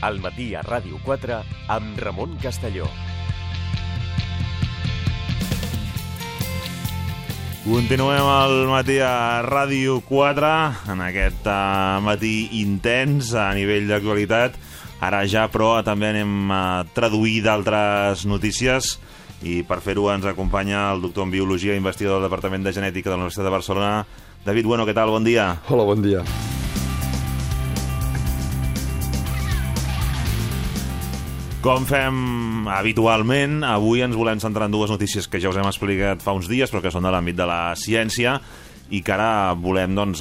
al matí a Ràdio 4 amb Ramon Castelló. Continuem al matí a Ràdio 4, en aquest uh, matí intens a nivell d'actualitat. Ara ja, però, també anem a traduir d'altres notícies i per fer-ho ens acompanya el doctor en Biologia, investigador del Departament de Genètica de la Universitat de Barcelona. David Bueno, què tal? Bon dia. Hola, bon dia. Com fem habitualment, avui ens volem centrar en dues notícies que ja us hem explicat fa uns dies, però que són de l'àmbit de la ciència, i que ara volem doncs,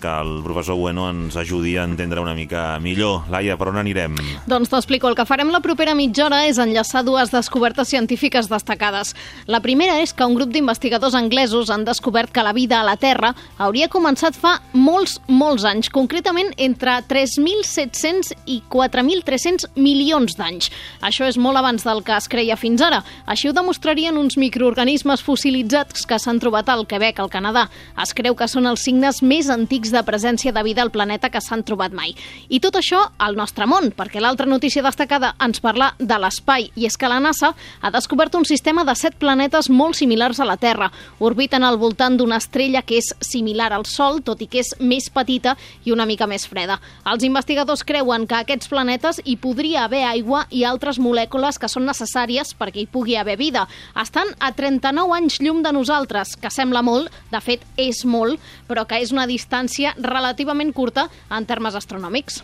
que el professor Bueno ens ajudi a entendre una mica millor. Laia, per on anirem? Doncs t'explico. El que farem la propera mitja hora és enllaçar dues descobertes científiques destacades. La primera és que un grup d'investigadors anglesos han descobert que la vida a la Terra hauria començat fa molts, molts anys, concretament entre 3.700 i 4.300 milions d'anys. Això és molt abans del que es creia fins ara. Així ho demostrarien uns microorganismes fossilitzats que s'han trobat al Quebec, al Canadà. Es creu que són els signes més antics de presència de vida al planeta que s'han trobat mai. I tot això al nostre món, perquè l'altra notícia destacada ens parla de l'espai, i és que la NASA ha descobert un sistema de set planetes molt similars a la Terra. Orbiten al voltant d'una estrella que és similar al Sol, tot i que és més petita i una mica més freda. Els investigadors creuen que aquests planetes hi podria haver aigua i altres molècules que són necessàries perquè hi pugui haver vida. Estan a 39 anys llum de nosaltres, que sembla molt, de fet és és molt, però que és una distància relativament curta en termes astronòmics.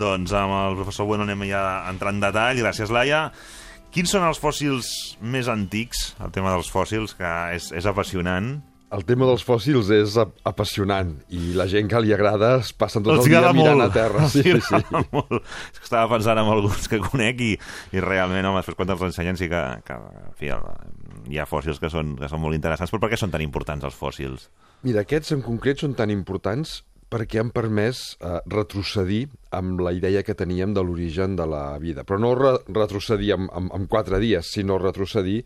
Doncs amb el professor Bueno anem ja a entrar en detall. Gràcies, Laia. Quins són els fòssils més antics? El tema dels fòssils, que és, és apassionant. El tema dels fòssils és apassionant i la gent que li agrada es passen tot Els el dia agrada mirant molt. a terra. Els Sí, sí. agrada molt. És que estava pensant en alguns que conec i, i realment, home, després quan te'ls ensenyen sí que, que en fi, hi ha fòssils que són, que són molt interessants. Però per què són tan importants els fòssils? Mira, aquests en concret són tan importants perquè han permès eh, retrocedir amb la idea que teníem de l'origen de la vida. Però no re retrocedir en, en, en quatre dies, sinó retrocedir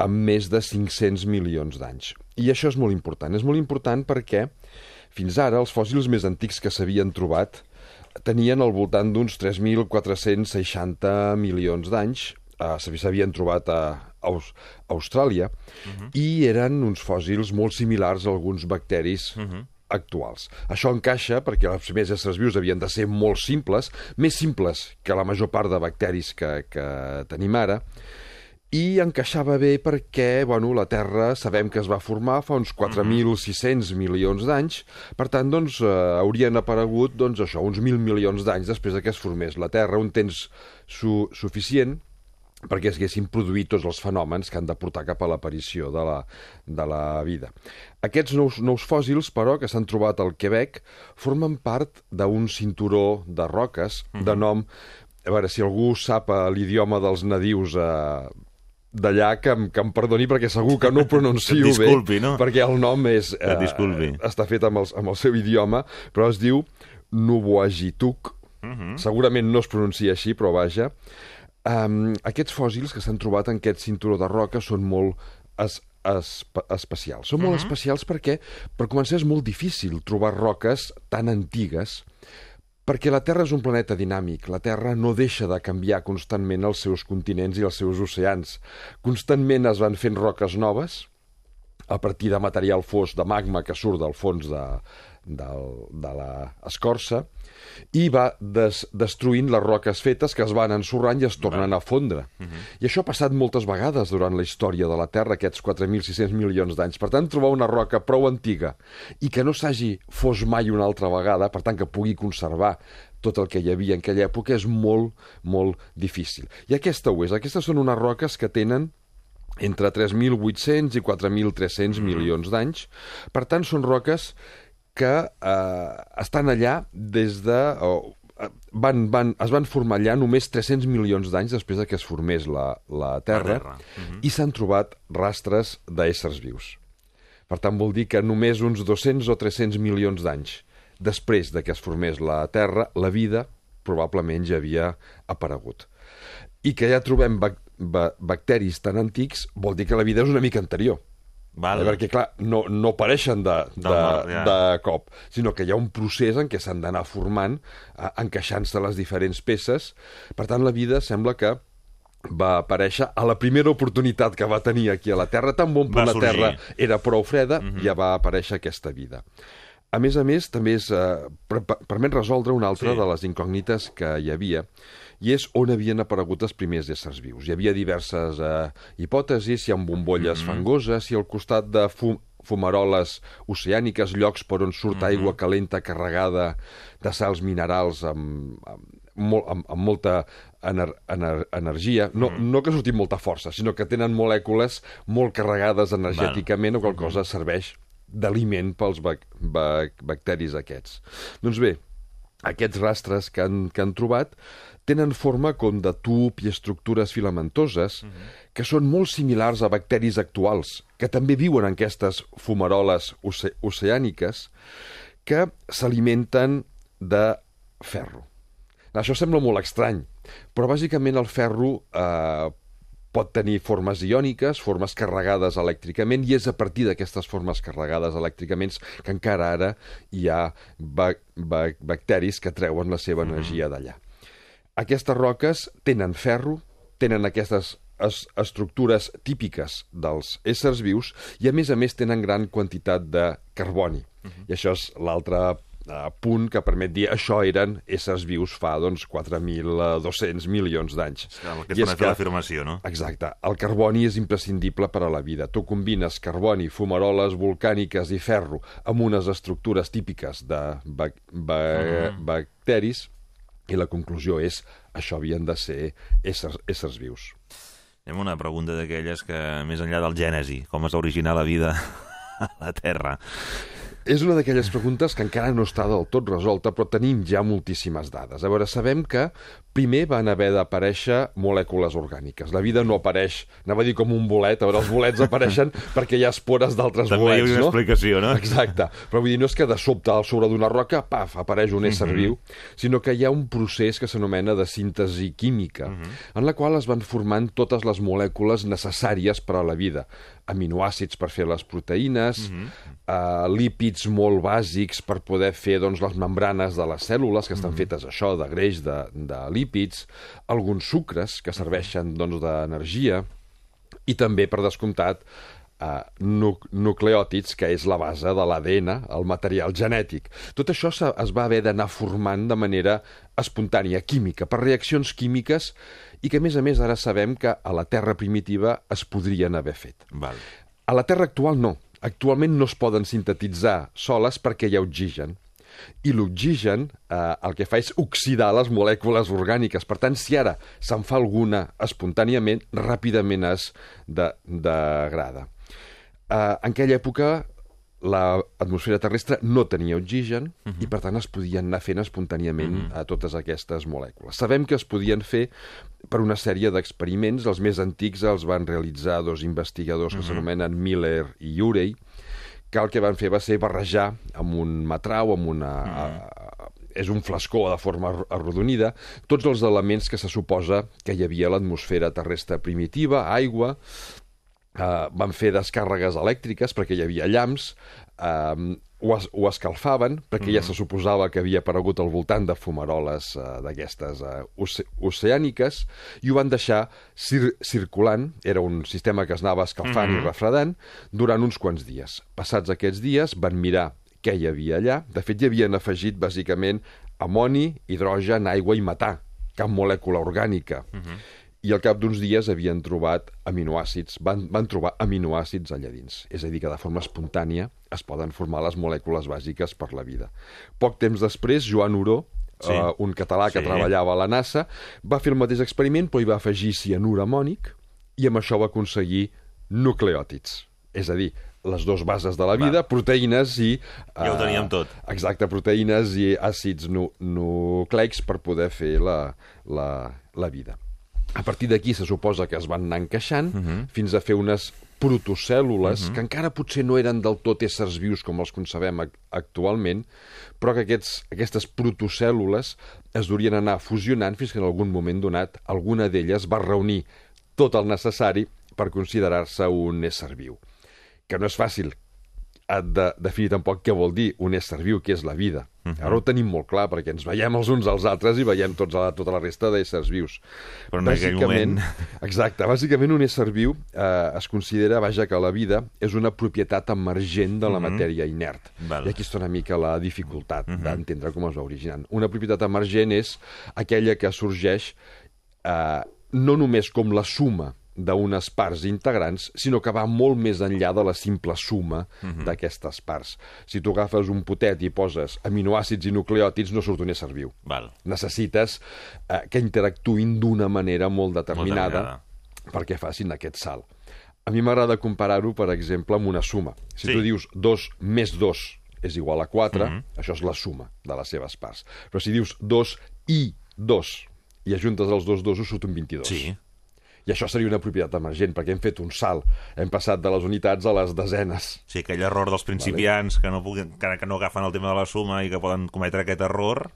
amb més de 500 milions d'anys. I això és molt important. És molt important perquè fins ara els fòssils més antics que s'havien trobat tenien al voltant d'uns 3.460 milions d'anys, eh, s'havien trobat a Aus Austràlia, i eren uns fòssils molt similars a alguns bacteris actuals. Això encaixa perquè els primers éssers vius havien de ser molt simples, més simples que la major part de bacteris que, que tenim ara, i encaixava bé perquè bueno, la Terra sabem que es va formar fa uns 4.600 milions d'anys, per tant doncs, eh, haurien aparegut doncs, això, uns 1.000 milions d'anys després de que es formés la Terra, un temps su suficient perquè es haguessin produït tots els fenòmens que han de portar cap a l'aparició de, la, de la vida. Aquests nous, nous fòssils, però, que s'han trobat al Quebec, formen part d'un cinturó de roques de nom... A veure, si algú sap eh, l'idioma dels nadius eh, d'allà, que, em- que em perdoni perquè segur que no ho pronuncio disculpi, bé, no? perquè el nom és, et disculpi. està fet amb el, amb el seu idioma, però es diu Nubuagituk. Mhm. Segurament no es pronuncia així, però vaja. Um, aquests fòssils que s'han trobat en aquest cinturó de roca són molt es, es, especials. Són molt especials perquè, per començar, és molt difícil trobar roques tan antigues perquè la Terra és un planeta dinàmic. La Terra no deixa de canviar constantment els seus continents i els seus oceans. Constantment es van fent roques noves, a partir de material fos de magma que surt del fons de, del, de l'escorça i va des, destruint les roques fetes que es van ensorrant i es tornen a fondre. I això ha passat moltes vegades durant la història de la Terra, aquests 4.600 milions d'anys. Per tant, trobar una roca prou antiga i que no s'hagi fos mai una altra vegada, per tant, que pugui conservar tot el que hi havia en aquella època és molt, molt difícil. I aquesta ho és. Aquestes són unes roques que tenen entre 3.800 i 4.300 milions d'anys. Per tant, són roques que eh, estan allà des de... O, eh, van, van, es van formar allà només 300 milions d'anys després de que es formés la, la Terra, Terra. i s'han trobat rastres d'éssers vius. Per tant, vol dir que només uns 200 o 300 milions d'anys després de que es formés la Terra, la vida probablement ja havia aparegut. I que ja trobem bac ba bacteris tan antics vol dir que la vida és una mica anterior. Val. Eh, Perquè, clar, no, no apareixen de, de, nord, ja. de cop, sinó que hi ha un procés en què s'han d'anar formant, eh, encaixant-se les diferents peces. Per tant, la vida sembla que va aparèixer a la primera oportunitat que va tenir aquí a la Terra. Tan bon punt la. Terra era prou freda, ja va aparèixcer aquesta vida. A més a més, també és, eh, per, per- permet resoldre una altra Sí. de les incògnites que hi havia, i és on havien aparegut els primers éssers vius. Hi havia diverses eh, hipòtesis, si hi ha bombolles fangoses, si al costat de fum, fumaroles oceàniques, llocs per on surt aigua calenta carregada de sals minerals amb, amb, molt, amb, amb molta ener, ener, energia. No, no que surti molta força, sinó que tenen molècules molt carregades energèticament o qual cosa serveix d'aliment pels bac, bac, bacteris aquests. Doncs bé, aquests rastres que han, que han trobat tenen forma com de tub i estructures filamentoses que són molt similars a bacteris actuals, que també viuen en aquestes fumaroles oce oceàniques que s'alimenten de ferro. Això sembla molt estrany, però bàsicament el ferro eh, pot tenir formes iòniques, formes carregades elèctricament, i és a partir d'aquestes formes carregades elèctricament que encara ara hi ha ba ba bacteris que treuen la seva energia d'allà. Aquestes roques tenen ferro, tenen aquestes es estructures típiques dels éssers vius i, a més a més, tenen gran quantitat de carboni. I això és l'altre eh, punt que permet dir això eren éssers vius fa doncs, 4.200 milions d'anys. Aquesta I és una afirmació, no? Exacte. El carboni és imprescindible per a la vida. Tu combines carboni, fumaroles volcàniques i ferro amb unes estructures típiques de bac ba Mm. bacteris i la conclusió és això havien de ser éssers, éssers vius. Hem una pregunta d'aquelles que, més enllà del gènesi, com es va originar la vida a la Terra? És una d'aquelles preguntes que encara no està del tot resolta, però tenim ja moltíssimes dades. A veure, sabem que primer van haver d'aparèixer molècules orgàniques. La vida no apareix, anava a dir com un bolet, a veure, els bolets apareixen perquè hi ha espores d'altres També hi ha bolets, una no? explicació, no? Exacte. Però vull dir, no és que de sobte al sobre d'una roca, paf, apareix un ésser viu, sinó que hi ha un procés que s'anomena de síntesi química, en la qual es van formant totes les molècules necessàries per a la vida. Aminoàcids per fer les proteïnes, eh, lípids molt bàsics per poder fer doncs, les membranes de les cèl·lules, que estan fetes això, de greix, de, de lípids, alguns sucres que serveixen doncs, d'energia, i també, per descomptat, uh, nu nucleòtids, que és la base de l'ADN, el material genètic. Tot això es va haver d'anar formant de manera espontània, química, per reaccions químiques, i que, a més a més, ara sabem que a la Terra primitiva es podrien haver fet. Val. A la Terra actual no. Actualment no es poden sintetitzar soles perquè hi ha oxigen. I l'oxigen eh, el que fa és oxidar les molècules orgàniques. Per tant, si ara se'n fa alguna espontàniament, ràpidament es de, degrada. Eh, en aquella època l'atmosfera terrestre no tenia oxigen uh -huh. i per tant es podien anar fent espontàniament uh -huh. a totes aquestes molècules. Sabem que es podien fer per una sèrie d'experiments, els més antics els van realitzar dos investigadors que s'anomenen Miller i Urey, que el que van fer va ser barrejar amb un matrau, amb una... Uh, és un flascó de forma ar- arrodonida, tots els elements que se suposa que hi havia a l'atmosfera terrestre primitiva, aigua, eh, van fer descàrregues elèctriques perquè hi havia llamps, eh, ho, es, ho escalfaven, perquè ja se suposava que havia aparegut al voltant de fumaroles eh, d'aquestes eh, oce oceàniques, i ho van deixar cir circulant, era un sistema que es anava escalfant i refredant, durant uns quants dies. Passats aquests dies van mirar què hi havia allà. De fet, hi havien afegit, bàsicament, amoni, hidrogen, aigua i metà, cap molècula orgànica. I al cap d'uns dies havien trobat aminoàcids, van, van trobar aminoàcids allà dins. És a dir, que de forma espontània es poden formar les molècules bàsiques per la vida. Poc temps després, Joan Uró, Sí. eh, un català que Sí. treballava a la NASA, va fer el mateix experiment, però hi va afegir cianur amònic i amb això va aconseguir nucleòtids. És a dir, les dues bases de la vida, proteïnes i... Ja ho eh, teníem tot. Exacte, proteïnes i àcids nu nucleics per poder fer la, la, la vida. A partir d'aquí se suposa que es van anar encaixant uh -huh. fins a fer unes protocèl·lules uh -huh. que encara potser no eren del tot éssers vius com els concebem ac actualment, però que aquests, aquestes protocèl·lules es durien anar fusionant fins que en algun moment donat alguna d'elles va reunir tot el necessari per considerar-se un ésser viu. que no és fàcil eh, de definir tampoc què vol dir un ésser viu, que és la vida. Uh -huh. Ara ho tenim molt clar, perquè ens veiem els uns als altres i veiem tots a, tota la resta d'éssers vius. Però en aquell moment... Exacte, bàsicament un ésser viu eh, es considera, vaja, que la vida és una propietat emergent de la uh -huh. matèria inert. Val. I aquí està una mica la dificultat uh -huh. d'entendre com es va originant. Una propietat emergent és aquella que sorgeix eh, no només com la suma d'unes parts integrants, sinó que va molt més enllà de la simple suma uh -huh. d'aquestes parts. Si tu agafes un potet i poses aminoàcids i nucleòtids, no surt un ésser viu. Val. Necessites eh, que interactuïn d'una manera molt determinada, determinada. perquè facin aquest salt. A mi m'agrada comparar-ho, per exemple, amb una suma. Si Sí. tu dius 2 més 2 és igual a 4, Mhm. això és la suma de les seves parts. Però si dius 2 i 2 i ajuntes els dos dosos, surt un 22. Sí. I això seria una propietat emergent, perquè hem fet un salt. Hem passat de les unitats a les desenes. Sí, aquell error dels principiants que, no puguin, que, que no agafen el tema de la suma i que poden cometre aquest error...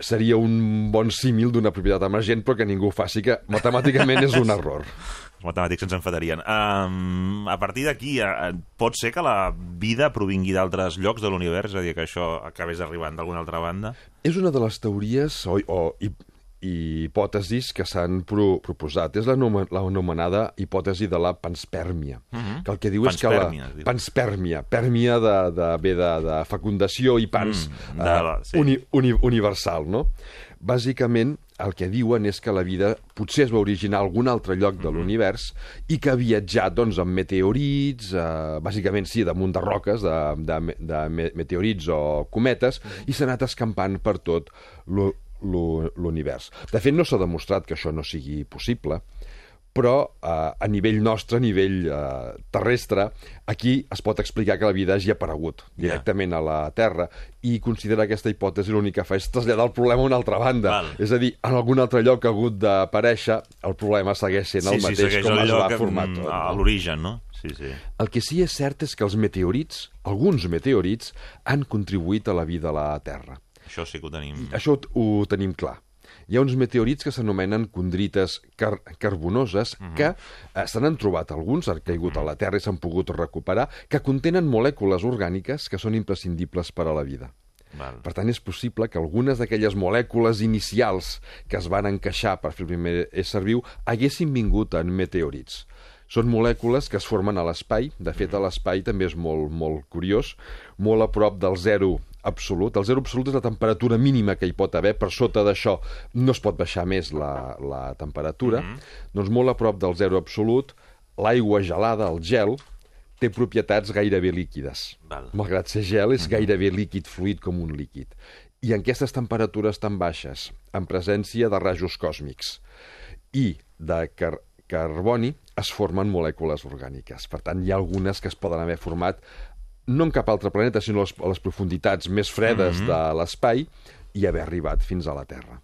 Seria un bon símil d'una propietat emergent, però que ningú ho faci, que matemàticament és un error. Els matemàtics ens enfadarien. Um, a partir d'aquí, uh, pot ser que la vida provingui d'altres llocs de l'univers? És a dir, que això acabés arribant d'alguna altra banda? És una de les teories o, o hi, hipòtesis que s'han pro, proposat. És l'anomenada hipòtesi de la panspèrmia, Mhm. que el que diu és que Panspèrmia, la panspèrmia, pèrmia de, de, ve de, de fecundació i pans Mm, de la- sí. uni, uni, universal, no? Bàsicament, el que diuen és que la vida potser es va originar a algun altre lloc Mhm. de l'univers i que ha viatjat doncs, amb meteorits, eh, bàsicament sí, damunt de roques, de, de, de me- meteorits o cometes, i s'ha anat escampant per tot l'univers. De fet, no s'ha demostrat que això no sigui possible, però eh, a nivell nostre, a nivell eh, terrestre, aquí es pot explicar que la vida hagi aparegut directament a la Terra i considerar aquesta hipòtesi l'únic que fa és traslladar el problema a una altra banda. Val. És a dir, en algun altre lloc ha hagut d'aparèixer, el problema segueix sent el mateix segueix com el es va formar mm, tot. A l'origen, no? Sí, sí. El que sí és cert és que els meteorits, alguns meteorits, han contribuït a la vida a la Terra. Això sí que ho tenim... Això ho, ho tenim clar. Hi ha uns meteorits que s'anomenen condrites car carbonoses que eh, se n'han trobat alguns, han caigut a la Terra i s'han pogut recuperar, que contenen molècules orgàniques que són imprescindibles per a la vida. Val. Per tant, és possible que algunes d'aquelles molècules inicials que es van encaixar per fer el primer ésser viu haguessin vingut en meteorits. Són molècules que es formen a l'espai. De fet, a l'espai també és molt, molt curiós, molt a prop del zero absolut. El zero absolut és la temperatura mínima que hi pot haver. Per sota d'això no es pot baixar més la, la temperatura. Doncs molt a prop del zero absolut, l'aigua gelada, el gel, té propietats gairebé líquides. Val. Malgrat ser gel, és gairebé líquid fluid com un líquid. I en aquestes temperatures tan baixes, en presència de rajos còsmics i de car carboni, es formen molècules orgàniques. Per tant, hi ha algunes que es poden haver format no en cap altre planeta, sinó les, a les profunditats més fredes mm -hmm. de l'espai i haver arribat fins a la Terra.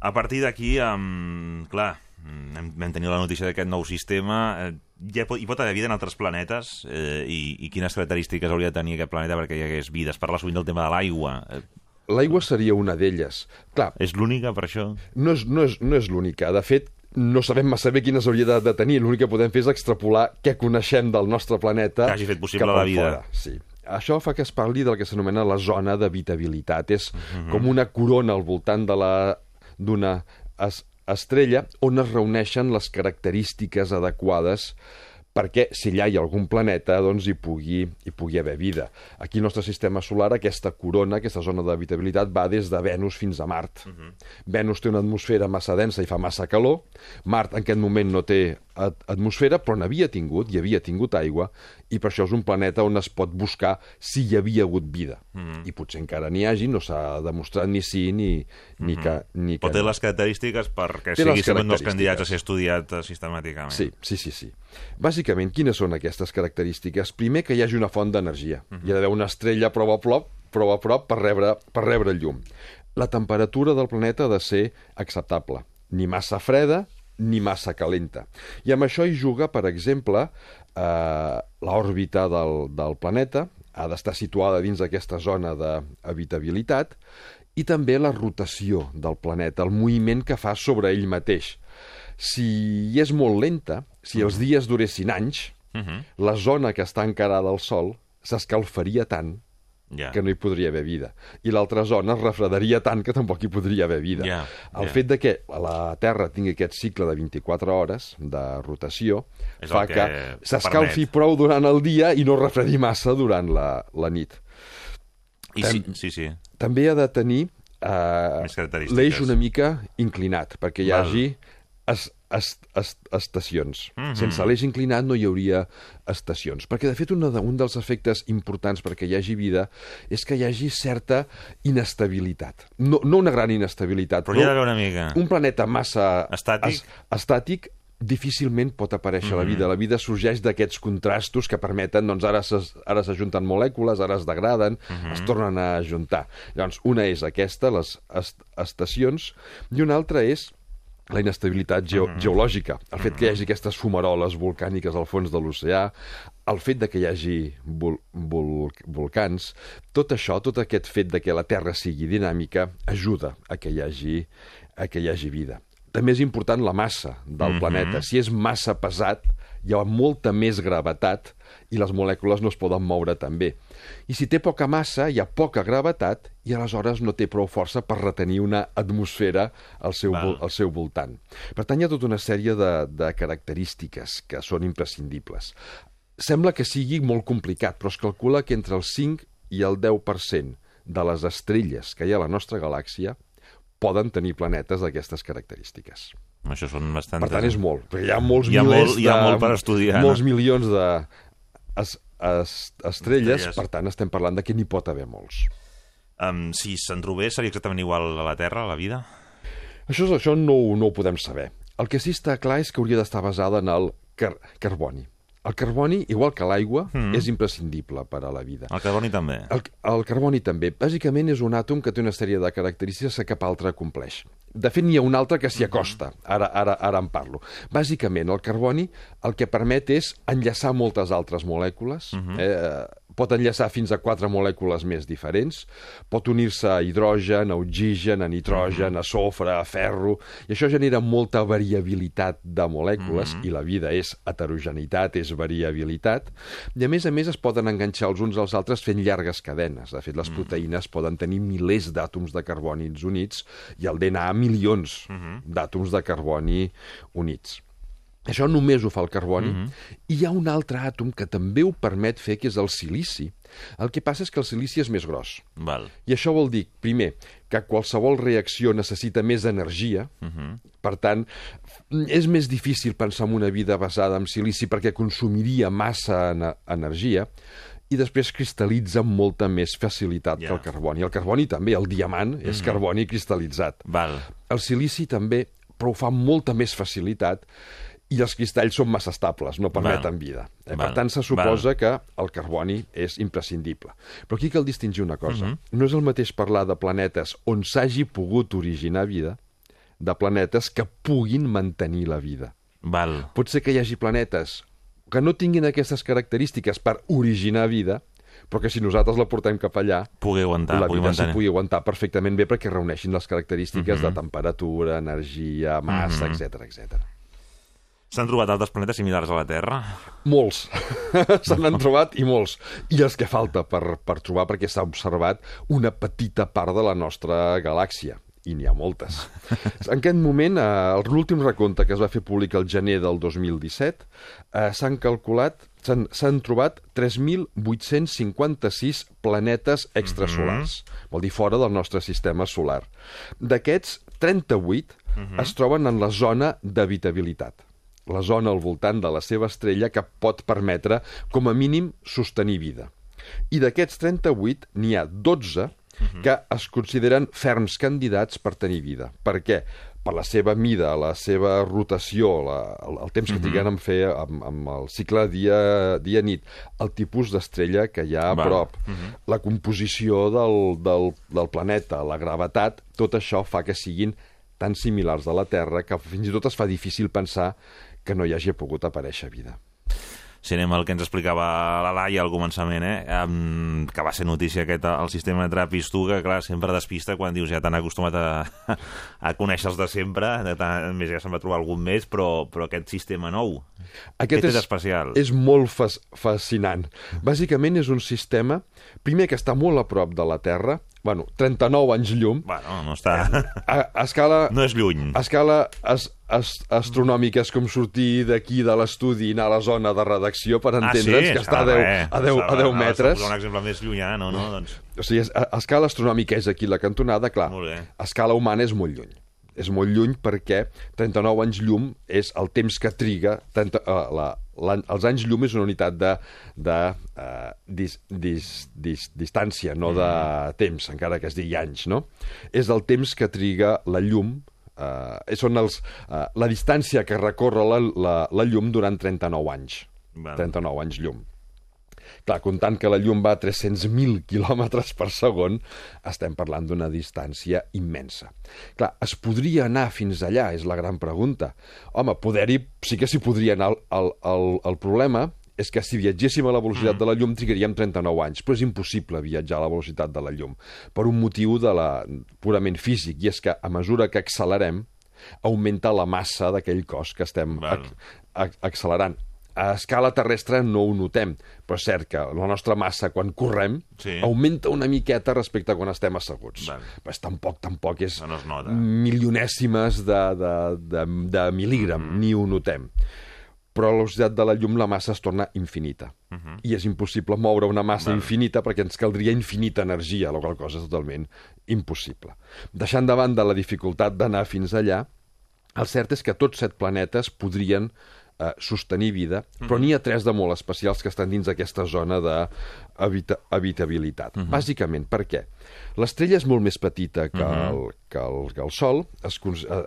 A partir d'aquí, um, clar, hem, vam tenir la notícia d'aquest nou sistema. Eh, ja pot, hi pot haver vida en altres planetes? Eh, i, I quines característiques hauria de tenir aquest planeta perquè hi hagués vida? Es parla sovint del tema de l'aigua. Eh, L'aigua seria una d'elles. Clar, és l'única per això? no és, no és, no és l'única. De fet, no sabem massa bé quines hauria de, de tenir. L'únic que podem fer és extrapolar què coneixem del nostre planeta Que hagi fet possible la vida. Fora. Sí. Això fa que es parli del que s'anomena la zona d'habitabilitat. És Mhm. com una corona al voltant d'una es, estrella on es reuneixen les característiques adequades perquè si allà hi ha algun planeta doncs hi pugui, hi pugui haver vida. Aquí al nostre sistema solar aquesta corona, aquesta zona d'habitabilitat va des de Venus fins a Mart. Venus té una atmosfera massa densa i fa massa calor, Mart en aquest moment no té at atmosfera, però n'havia tingut, hi havia tingut aigua, i per això és un planeta on es pot buscar si hi havia hagut vida. I potser encara n'hi hagi, no s'ha demostrat ni sí ni, ni que, ni que Però té no. les característiques perquè Té sigui un dels candidats a ser estudiat eh, sistemàticament. Sí, sí, sí, sí. Bàsicament, quines són aquestes característiques? Primer, que hi hagi una font d'energia. Hi ha d'haver una estrella prou a prop, prou a prop per rebre, per rebre llum. La temperatura del planeta ha de ser acceptable. Ni massa freda, ni massa calenta. I amb això hi juga, per exemple, eh, l'òrbita del, del planeta, ha d'estar situada dins d'aquesta zona d'habitabilitat, i també la rotació del planeta, el moviment que fa sobre ell mateix. Si és molt lenta, si els dies duressin anys, la zona que està encarada al Sol s'escalfaria tant Ja. que no hi podria haver vida. I l'altra zona es refredaria tant que tampoc hi podria haver vida. Ja, el fet de que la Terra tingui aquest cicle de 24 hores de rotació És fa que que s'escalfi prou durant el dia i no refredi massa durant la, la nit. I sí, sí, sí. També ha de tenir eh, l'eix una mica inclinat, perquè hi Val. hagi es, es, es, estacions. Mm Mhm. -hmm. Sense l'eix inclinat no hi hauria estacions. Perquè, de fet, un, de, un dels efectes importants perquè hi hagi vida és que hi hagi certa inestabilitat. No, no una gran inestabilitat, Però d'haver una mica. un planeta massa Estàtic? estàtic difícilment pot aparèixer mm -hmm. la vida. La vida sorgeix d'aquests contrastos que permeten, doncs ara s'ajunten molècules, ara es degraden, mm -hmm. es tornen a ajuntar. Llavors, una és aquesta, les est estacions, i una altra és la inestabilitat geo geològica, el fet que hi hagi aquestes fumaroles volcàniques al fons de l'oceà, el fet de que hi hagi vol vol volcans, tot això, tot aquest fet de que la Terra sigui dinàmica, ajuda a que hi hagi, a que hi hagi vida. També és important la massa del mm -hmm. planeta. Si és massa pesat, hi ha molta més gravetat i les molècules no es poden moure tan bé. I si té poca massa, hi ha poca gravetat i aleshores no té prou força per retenir una atmosfera al seu, Val. al seu voltant. Per tant, hi ha tota una sèrie de, de característiques que són imprescindibles. Sembla que sigui molt complicat, però es calcula que entre el 5 i el 10% de les estrelles que hi ha a la nostra galàxia poden tenir planetes d'aquestes característiques. Això són bastant... Per tant, és molt. Hi ha molts Hi ha milers molt- hi ha de, molt per estudiar, Molts no? milions de es, es, estrelles, Estrelles. per tant, estem parlant de que n'hi pot haver molts. Um, si se'n trobés, seria exactament igual a la Terra, a la vida? Això, això no, no ho podem saber. El que sí està clar és que hauria d'estar basada en el car carboni. El carboni, igual que l'aigua, mm. és imprescindible per a la vida. El carboni també. El, el carboni també. Bàsicament és un àtom que té una sèrie de característiques que cap altre compleix. De fet, n'hi ha un altre que s'hi acosta. Ara, ara, ara en parlo. Bàsicament, el carboni el que permet és enllaçar moltes altres molècules. eh, pot enllaçar fins a quatre molècules més diferents. Pot unir-se a hidrogen, a oxigen, a nitrogen, a sofre, a ferro... I això genera molta variabilitat de molècules i la vida és heterogeneïtat, és variabilitat. I a més a més es poden enganxar els uns als altres fent llargues cadenes. De fet, les proteïnes poden tenir milers d'àtoms de carboni units i el DNA milions d'àtoms de carboni units. Això només ho fa el carboni. Mm -hmm. I hi ha un altre àtom que també ho permet fer, que és el silici. El que passa és que el silici és més gros. Val. I això vol dir, primer, que qualsevol reacció necessita més energia, uh -huh. per tant, és més difícil pensar en una vida basada en silici perquè consumiria massa en energia, i després cristal·litza amb molta més facilitat Ja. que el carboni. El carboni també, el diamant, és carboni cristal·litzat. Val. El silici també, però ho fa amb molta més facilitat i els cristalls són massa estables, no permeten Val. vida. Eh, Val. per tant, se suposa que el carboni és imprescindible. Però aquí cal distingir una cosa. Mhm. No és el mateix parlar de planetes on s'hagi pogut originar vida de planetes que puguin mantenir la vida. Val. Pot ser que hi hagi planetes que no tinguin aquestes característiques per originar vida, però que si nosaltres la portem cap allà, Pugui aguantar, la vida s'hi mantenir. pugui aguantar perfectament bé perquè reuneixin les característiques Mhm. de temperatura, energia, massa, etc etc. S'han trobat altres planetes similars a la Terra? Molts. Se n'han trobat i molts. I els que falta per, per trobar perquè s'ha observat una petita part de la nostra galàxia i n'hi ha moltes. En aquest moment, eh, l'últim recompte que es va fer públic el gener del 2017, eh, s'han calculat, s'han trobat 3.856 planetes extrasolars, vol dir fora del nostre sistema solar. D'aquests, 38 es troben en la zona d'habitabilitat la zona al voltant de la seva estrella que pot permetre, com a mínim, sostenir vida. I d'aquests 38, n'hi ha 12 que es consideren ferms candidats per tenir vida. Per què? Per la seva mida, la seva rotació, la, el, el temps que triguen en fer amb, amb el cicle dia- dia-nit, el tipus d'estrella que hi ha a prop, la composició del, del, del planeta, la gravetat, tot això fa que siguin tan similars a la Terra que fins i tot es fa difícil pensar que no hi hagi pogut aparèixer vida. si anem al que ens explicava la Laia al començament, eh? Um, que va ser notícia aquest, el sistema de Trapis tu, que clar, sempre despista quan dius ja t'han acostumat a, a conèixer els de sempre, de tant, més ja se'n va trobar algun més, però, però aquest sistema nou, Aquest és especial. És molt fas fascinant. Bàsicament és un sistema, primer que està molt a prop de la Terra, bueno, 39 anys llum, Bueno, no està... a, a escala... No és lluny. A escala as, as, astronòmica és com sortir d'aquí de l'estudi i anar a la zona de redacció per entendre'ns que està a 10, a 10, a 10 metres. Un exemple més llunyà, no? no? Doncs, O sigui, a, a escala astronòmica és aquí la cantonada, clar. A escala humana és molt lluny. És molt lluny perquè 39 anys llum és el temps que triga... 30, uh, la, la, els anys llum és una unitat de, de uh, dis, dis, dis, distància, no de temps, encara que es digui anys, no? És el temps que triga la llum Uh, són els, uh, la distància que recorre la, la, la llum durant 39 anys. Val. 39 anys llum. Clar, comptant que la llum va a 300.000 quilòmetres per segon, estem parlant d'una distància immensa. Clar, es podria anar fins allà, és la gran pregunta. Home, poder-hi sí que s'hi podria anar. El, el, el problema és que si viatgéssim a la velocitat de la llum trigaríem 39 anys, però és impossible viatjar a la velocitat de la llum, per un motiu de la, purament físic, i és que a mesura que accelerem, augmenta la massa d'aquell cos que estem Val. ac ac accelerant. A escala terrestre no ho notem, però és cert que la nostra massa, quan correm, Sí. augmenta una miqueta respecte a quan estem asseguts. Val. Però és tampoc, tampoc és No es nota. milionèsimes de, de, de, de mil·lígram, Mm-hmm. ni ho notem. Però a la velocitat de la llum la massa es torna infinita. Mm-hmm. I és impossible moure una massa infinita perquè ens caldria infinita energia, la qual cosa és totalment impossible. Deixant de banda la dificultat d'anar fins allà, el cert és que tots set planetes podrien eh, sostenir vida, però n'hi ha tres de molt especials que estan dins d'aquesta zona d'habitabilitat. Bàsicament, per què? L'estrella és molt més petita que, el, que, el, que el Sol, eh,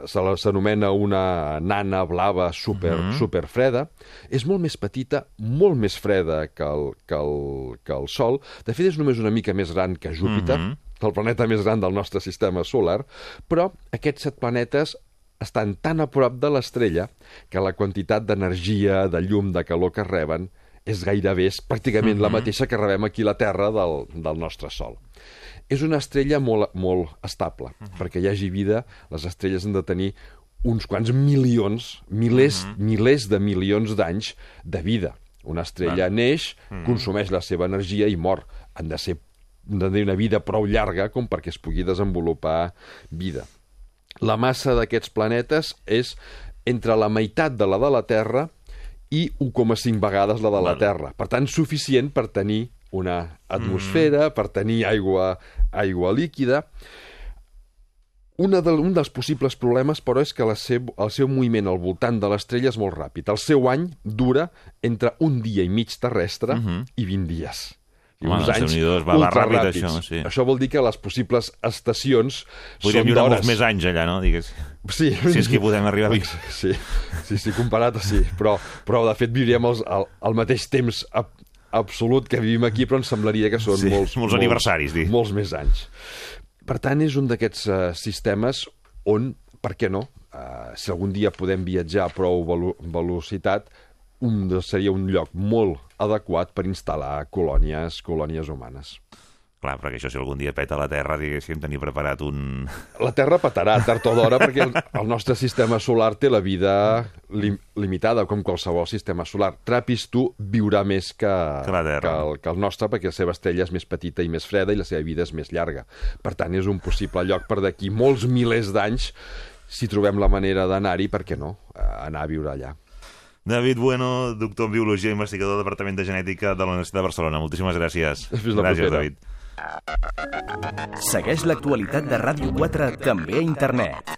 s'anomena una nana blava super, super freda, és molt més petita, molt més freda que el, que, el, que el Sol, de fet és només una mica més gran que Júpiter, el planeta més gran del nostre sistema solar, però aquests set planetes estan tan a prop de l'estrella que la quantitat d'energia, de llum, de calor que reben és gairebé és pràcticament la mateixa que rebem aquí a la Terra del, del nostre Sol. És una estrella molt, molt estable. Perquè hi hagi vida, les estrelles han de tenir uns quants milions, milers, milers de milions d'anys de vida. Una estrella neix, consumeix la seva energia i mor. Han de ser han de tenir una vida prou llarga com perquè es pugui desenvolupar vida. La massa d'aquests planetes és entre la meitat de la de la Terra i 1,5 vegades la de la. Terra. Per tant, suficient per tenir una atmosfera, per tenir aigua, aigua líquida. Una del, un dels possibles problemes, però, és que la seu, el seu moviment al voltant de l'estrella és molt ràpid. El seu any dura entre un dia i mig terrestre i 20 dies. I Home, uns doncs, anys va- va ràpid, això, sí. Això vol dir que les possibles estacions Podríem són d'hores. molts més anys allà, no? Digues. Sí. Si és que podem arribar a viure. Sí, sí, sí, comparat, sí. Però, però de fet, viuríem els, al, al mateix temps ab, absolut que vivim aquí, però ens semblaria que són Sí, molts, molts aniversaris, dic. Molts més anys. Per tant, és un d'aquests uh, sistemes on, per què no, uh, si algun dia podem viatjar a prou velo velocitat, un, seria un lloc molt adequat per instal·lar colònies, colònies humanes. Clar, perquè això si algun dia peta la Terra, diguéssim, tenir preparat un... La Terra petarà tard o d'hora perquè el, el nostre sistema solar té la vida lim, limitada, com qualsevol sistema solar. Trapis tu viurà més que, Que la Terra. que, el, que el nostre perquè la seva estrella és més petita i més freda i la seva vida és més llarga. Per tant, és un possible lloc per d'aquí molts milers d'anys si trobem la manera d'anar-hi, per què no, anar a viure allà. David Bueno, doctor en Biologia, investigador del Departament de Genètica de la Universitat de Barcelona. Moltíssimes gràcies. Fins la gràcies, propera. David. Segueix l'actualitat de Ràdio 4 també a internet.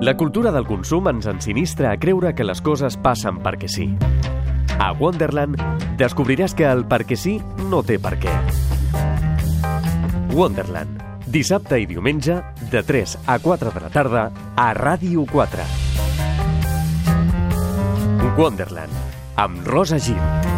La cultura del consum ens ensinistra a creure que les coses passen perquè sí. A Wonderland descobriràs que el perquè sí no té per què. Wonderland. Dissabte i diumenge, de 3 a 4 de la tarda, a Ràdio 4. Wonderland, amb Rosa Gil.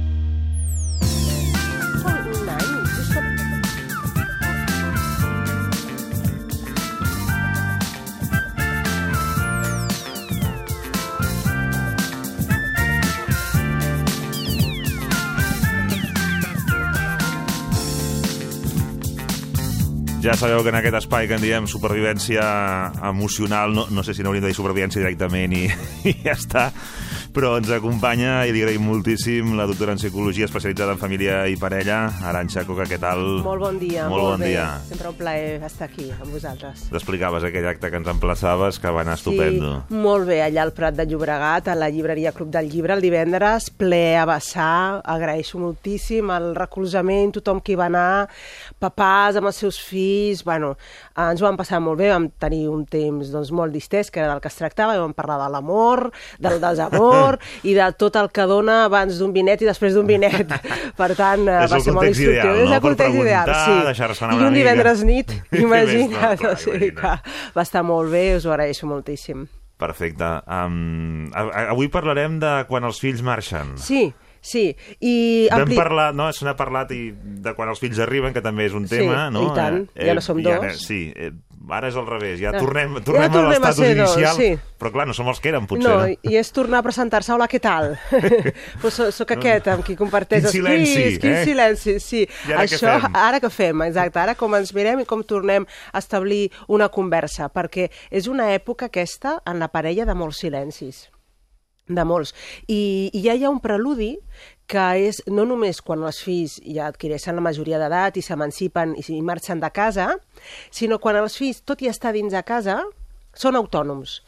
Ja sabeu que en aquest espai que en diem supervivència emocional, no, no sé si n'hauríem de dir supervivència directament i, i ja està, però ens acompanya i li agraïm moltíssim la doctora en psicologia especialitzada en família i parella, Aranxa Coca, què tal? Molt bon dia, molt, molt bon bé. dia. Sempre un plaer estar aquí amb vosaltres. T'explicaves aquell acte que ens emplaçaves, que va anar estupendo. Sí, molt bé, allà al Prat de Llobregat, a la llibreria Club del Llibre, el divendres, ple a vessar, agraeixo moltíssim el recolzament, tothom que hi va anar, papàs amb els seus fills, bueno, ens ho vam passar molt bé, vam tenir un temps doncs, molt distès, que era del que es tractava, i vam parlar de l'amor, del desamor, i de tot el que dona abans d'un vinet i després d'un vinet. Per tant, eh, És va el ser molt instructiu. ideal, És no? el Per context ideal, sí. I un divendres nit, imagina't. No, clar, o sigui que va estar molt bé, us ho agraeixo moltíssim. Perfecte. Um, avui parlarem de quan els fills marxen. Sí, sí. I Vam ampli- parlar, no, se n'ha parlat i de quan els fills arriben, que també és un Sí, tema, no? i tant, ja no som ara, dos. sí, eh, ara és al revés, ja Ja. tornem, Ja tornem, tornem a l'estatus dos, inicial, sí. però clar, no som els que érem, potser, no, no? i és tornar a presentar-se, hola, què tal? pues soc aquest amb qui comparteix Quin els silenci, fills, quin eh? silenci, sí. I ara què Això, fem? ara què fem, exacte, ara com ens mirem i com tornem a establir una conversa, perquè és una època aquesta en la parella de molts silencis de molts. I, I ja hi ha un preludi que és no només quan els fills ja adquireixen la majoria d'edat i s'emancipen i, i marxen de casa, sinó quan els fills, tot i estar dins de casa, són autònoms.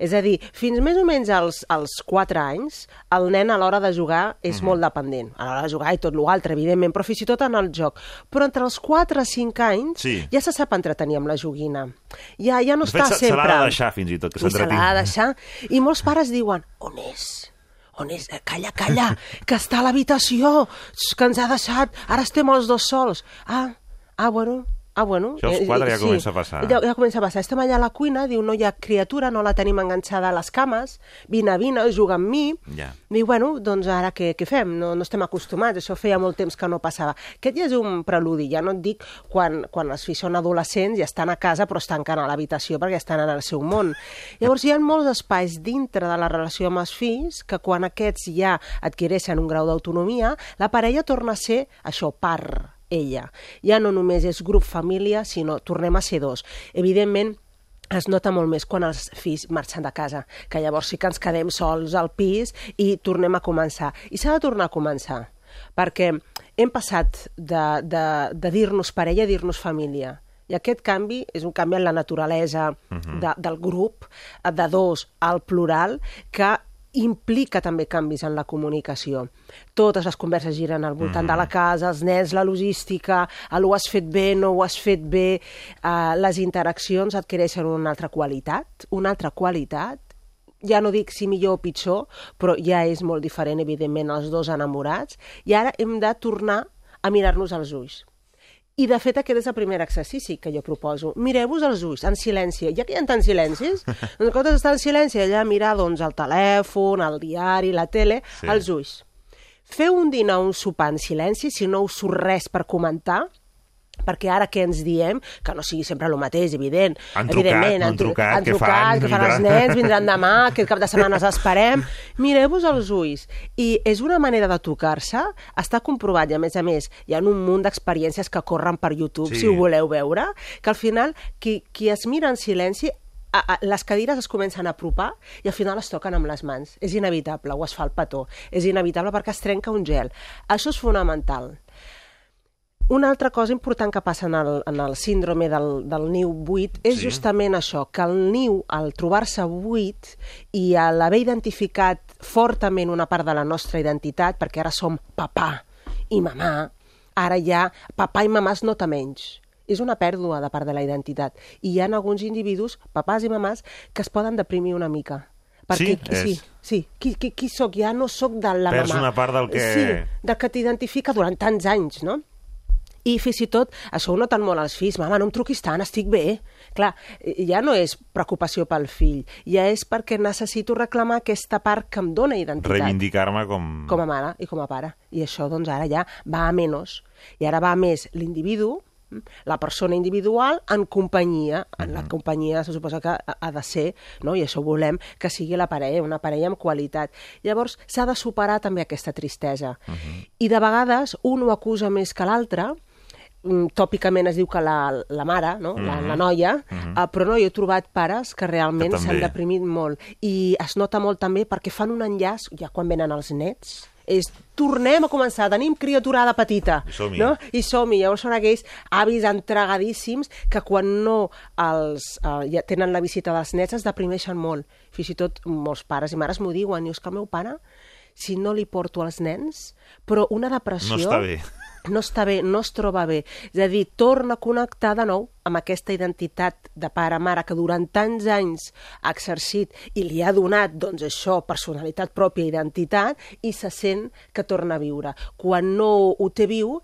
És a dir, fins més o menys als, als 4 anys, el nen a l'hora de jugar és Mhm. molt dependent. A l'hora de jugar i tot l'altre, evidentment, però fins i tot en el joc. Però entre els 4 i 5 anys Sí. ja se sap entretenir amb la joguina. Ja, ja no De fet, està se- se l'ha sempre... de deixar fins i tot, que I se s'entretingui. l'ha de deixar. I molts pares diuen, on és? On és? Eh, Calla, calla, que està a l'habitació, que ens ha deixat, ara estem els dos sols. Ah, ah, bueno, ah, bueno. Això als Eh, quatre eh, ja comença a passar. Ja, ja comença a passar. Estem allà a la cuina, diu, no hi ha criatura, no la tenim enganxada a les cames, vine, vine, juga amb mi. Ja. Diu, bueno, doncs ara què, què fem? No, no estem acostumats, això feia molt temps que no passava. Aquest ja és un preludi, ja no et dic quan, quan els fills són adolescents i estan a casa però es tanquen a l'habitació perquè estan en el seu món. Llavors hi ha molts espais dintre de la relació amb els fills que quan aquests ja adquireixen un grau d'autonomia, la parella torna a ser això, par, ella. Ja no només és grup família, sinó tornem a ser dos. Evidentment, es nota molt més quan els fills marxen de casa, que llavors sí que ens quedem sols al pis i tornem a començar. I s'ha de tornar a començar, perquè hem passat de, de, de dir-nos parella a dir-nos família. I aquest canvi és un canvi en la naturalesa de, del grup, de dos al plural, que implica també canvis en la comunicació. Totes les converses giren al voltant de la casa, els nens, la logística, el ho has fet bé, no ho has fet bé, eh, les interaccions adquireixen una altra qualitat, una altra qualitat, ja no dic si millor o pitjor, però ja és molt diferent, evidentment, els dos enamorats, i ara hem de tornar a mirar-nos als ulls. I, de fet, aquest és el primer exercici que jo proposo. Mireu-vos els ulls, en silenci. Ja que hi ha tants silencis, doncs en comptes d'estar en silenci, allà mirar doncs, el telèfon, el diari, la tele, Sí. sí. els ulls. Feu un dinar o un sopar en silenci, si no us surt res per comentar, perquè ara què ens diem? Que no sigui sempre el mateix, evident. Han trucat, Evidentment, han tru- trucat, han què trucat, fan? què fan els nens, vindran demà, aquest cap de setmana els esperem. Mireu-vos els ulls. I és una manera de tocar-se, està comprovat, i a més a més, hi ha un munt d'experiències que corren per YouTube, Sí. si ho voleu veure, que al final qui, qui es mira en silenci a, a, les cadires es comencen a apropar i al final es toquen amb les mans. És inevitable, o es fa el petó. És inevitable perquè es trenca un gel. Això és fonamental. Una altra cosa important que passa en el, en el síndrome del, del niu buit és Sí. sí. justament això, que el niu, al trobar-se buit i a l'haver identificat fortament una part de la nostra identitat, perquè ara som papà i mamà, ara ja papà i mamà es nota menys. És una pèrdua de part de la identitat. I hi ha alguns individus, papàs i mamàs, que es poden deprimir una mica. Sí? sí, És- sí. Qui, qui, qui sóc? Ja no sóc de la Perds mamà. una part del que- Sí, del que t'identifica durant tants anys, no? I fins i tot, això ho noten molt els fills, mama, no em truquis tant, estic bé. Clar, ja no és preocupació pel fill, ja és perquè necessito reclamar aquesta part que em dóna identitat Reivindicar-me com... com a mare i com a pare. I això, doncs, ara ja va a menys. I ara va a més l'individu, la persona individual en companyia. En la companyia se suposa que ha de ser, no? i això volem que sigui la parella, una parella amb qualitat. Llavors, s'ha de superar també aquesta tristesa. I de vegades, un ho acusa més que l'altre, tòpicament es diu que la, la mare, no? la, la noia, eh, però no, jo he trobat pares que realment s'han deprimit molt. I es nota molt també perquè fan un enllaç, ja quan venen els nets, és tornem a començar, tenim criaturada petita, I som-hi. no? I som-hi. Llavors són aquells avis entregadíssims que quan no els, eh, ja tenen la visita dels nets es deprimeixen molt. Fins i tot molts pares i mares m'ho diuen, i és que el meu pare, si no li porto als nens, però una depressió... No està bé. No està bé, no es troba bé. És a dir, torna a connectar de nou amb aquesta identitat de pare-mare que durant tants anys ha exercit i li ha donat, doncs això, personalitat pròpia, identitat, i se sent que torna a viure. Quan no ho té viu,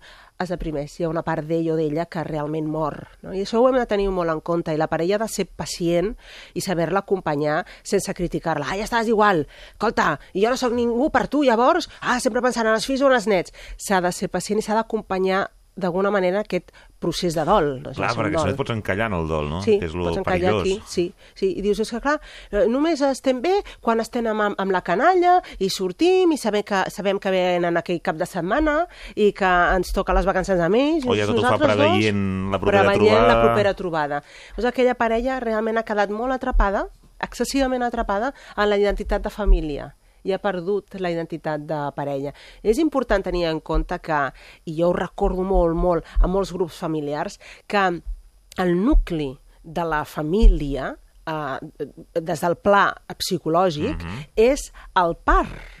es deprimeix. Hi ha una part d'ell o d'ella que realment mor. No? I això ho hem de tenir molt en compte. I la parella ha de ser pacient i saber-la acompanyar sense criticar-la. Ah, ja estàs igual. Escolta, jo no sóc ningú per tu, llavors? Ah, sempre pensant en els fills o en els nets. S'ha de ser pacient i s'ha d'acompanyar d'alguna manera aquest procés de dol. No? Clar, perquè dol. no et pots encallar en el dol, no? Sí, que és lo pots encallar perillós. aquí, sí, sí. I dius, és que clar, eh, només estem bé quan estem amb, amb la canalla i sortim i sabem que, sabem que venen aquell cap de setmana i que ens toca les vacances amb ells. O ja tot ho fa nosaltres dos, preveient la propera preveient trobada. la propera trobada. Doncs aquella parella realment ha quedat molt atrapada, excessivament atrapada en la identitat de família i ha perdut la identitat de parella. És important tenir en compte que, i jo ho recordo molt, molt, a molts grups familiars, que el nucli de la família, eh, des del pla psicològic, és el pare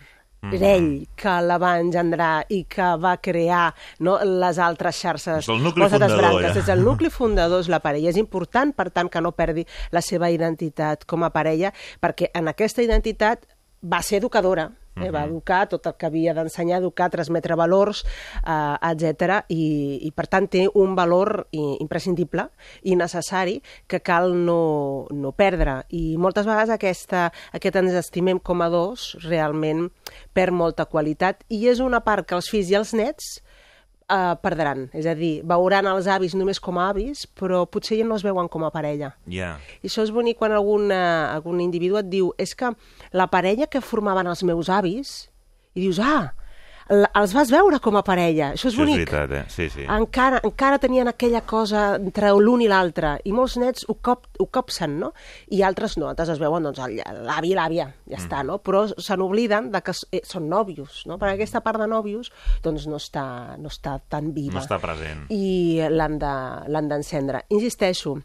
ell que la va engendrar i que va crear no, les altres xarxes, És el nucli les fundador, branques. ja. És el nucli fundador, és la parella. És important, per tant, que no perdi la seva identitat com a parella, perquè en aquesta identitat va ser educadora, eh? va educar tot el que havia d'ensenyar, educar, transmetre valors, eh, etc. I, I, per tant, té un valor i, imprescindible i necessari que cal no, no perdre. I moltes vegades aquesta, aquest ens estimem com a dos realment perd molta qualitat i és una part que els fills i els nets eh, perdran. És a dir, veuran els avis només com a avis, però potser ja no es veuen com a parella. Ja. I això és bonic quan algun, eh, algun individu et diu és que la parella que formaven els meus avis, i dius, ah, els vas veure com a parella. Això és Això és bonic. veritat, eh? Sí, sí. Encara, encara tenien aquella cosa entre l'un i l'altre, i molts nets ho, cop, ho copsen, no? I altres no, altres es veuen, doncs, l'avi i l'àvia, ja Mm. està, no? Però se n'obliden de que eh, són nòvios, no? Perquè aquesta part de nòvios, doncs, no està, no està tan viva. No està present. I l'han de- d'encendre. Insisteixo,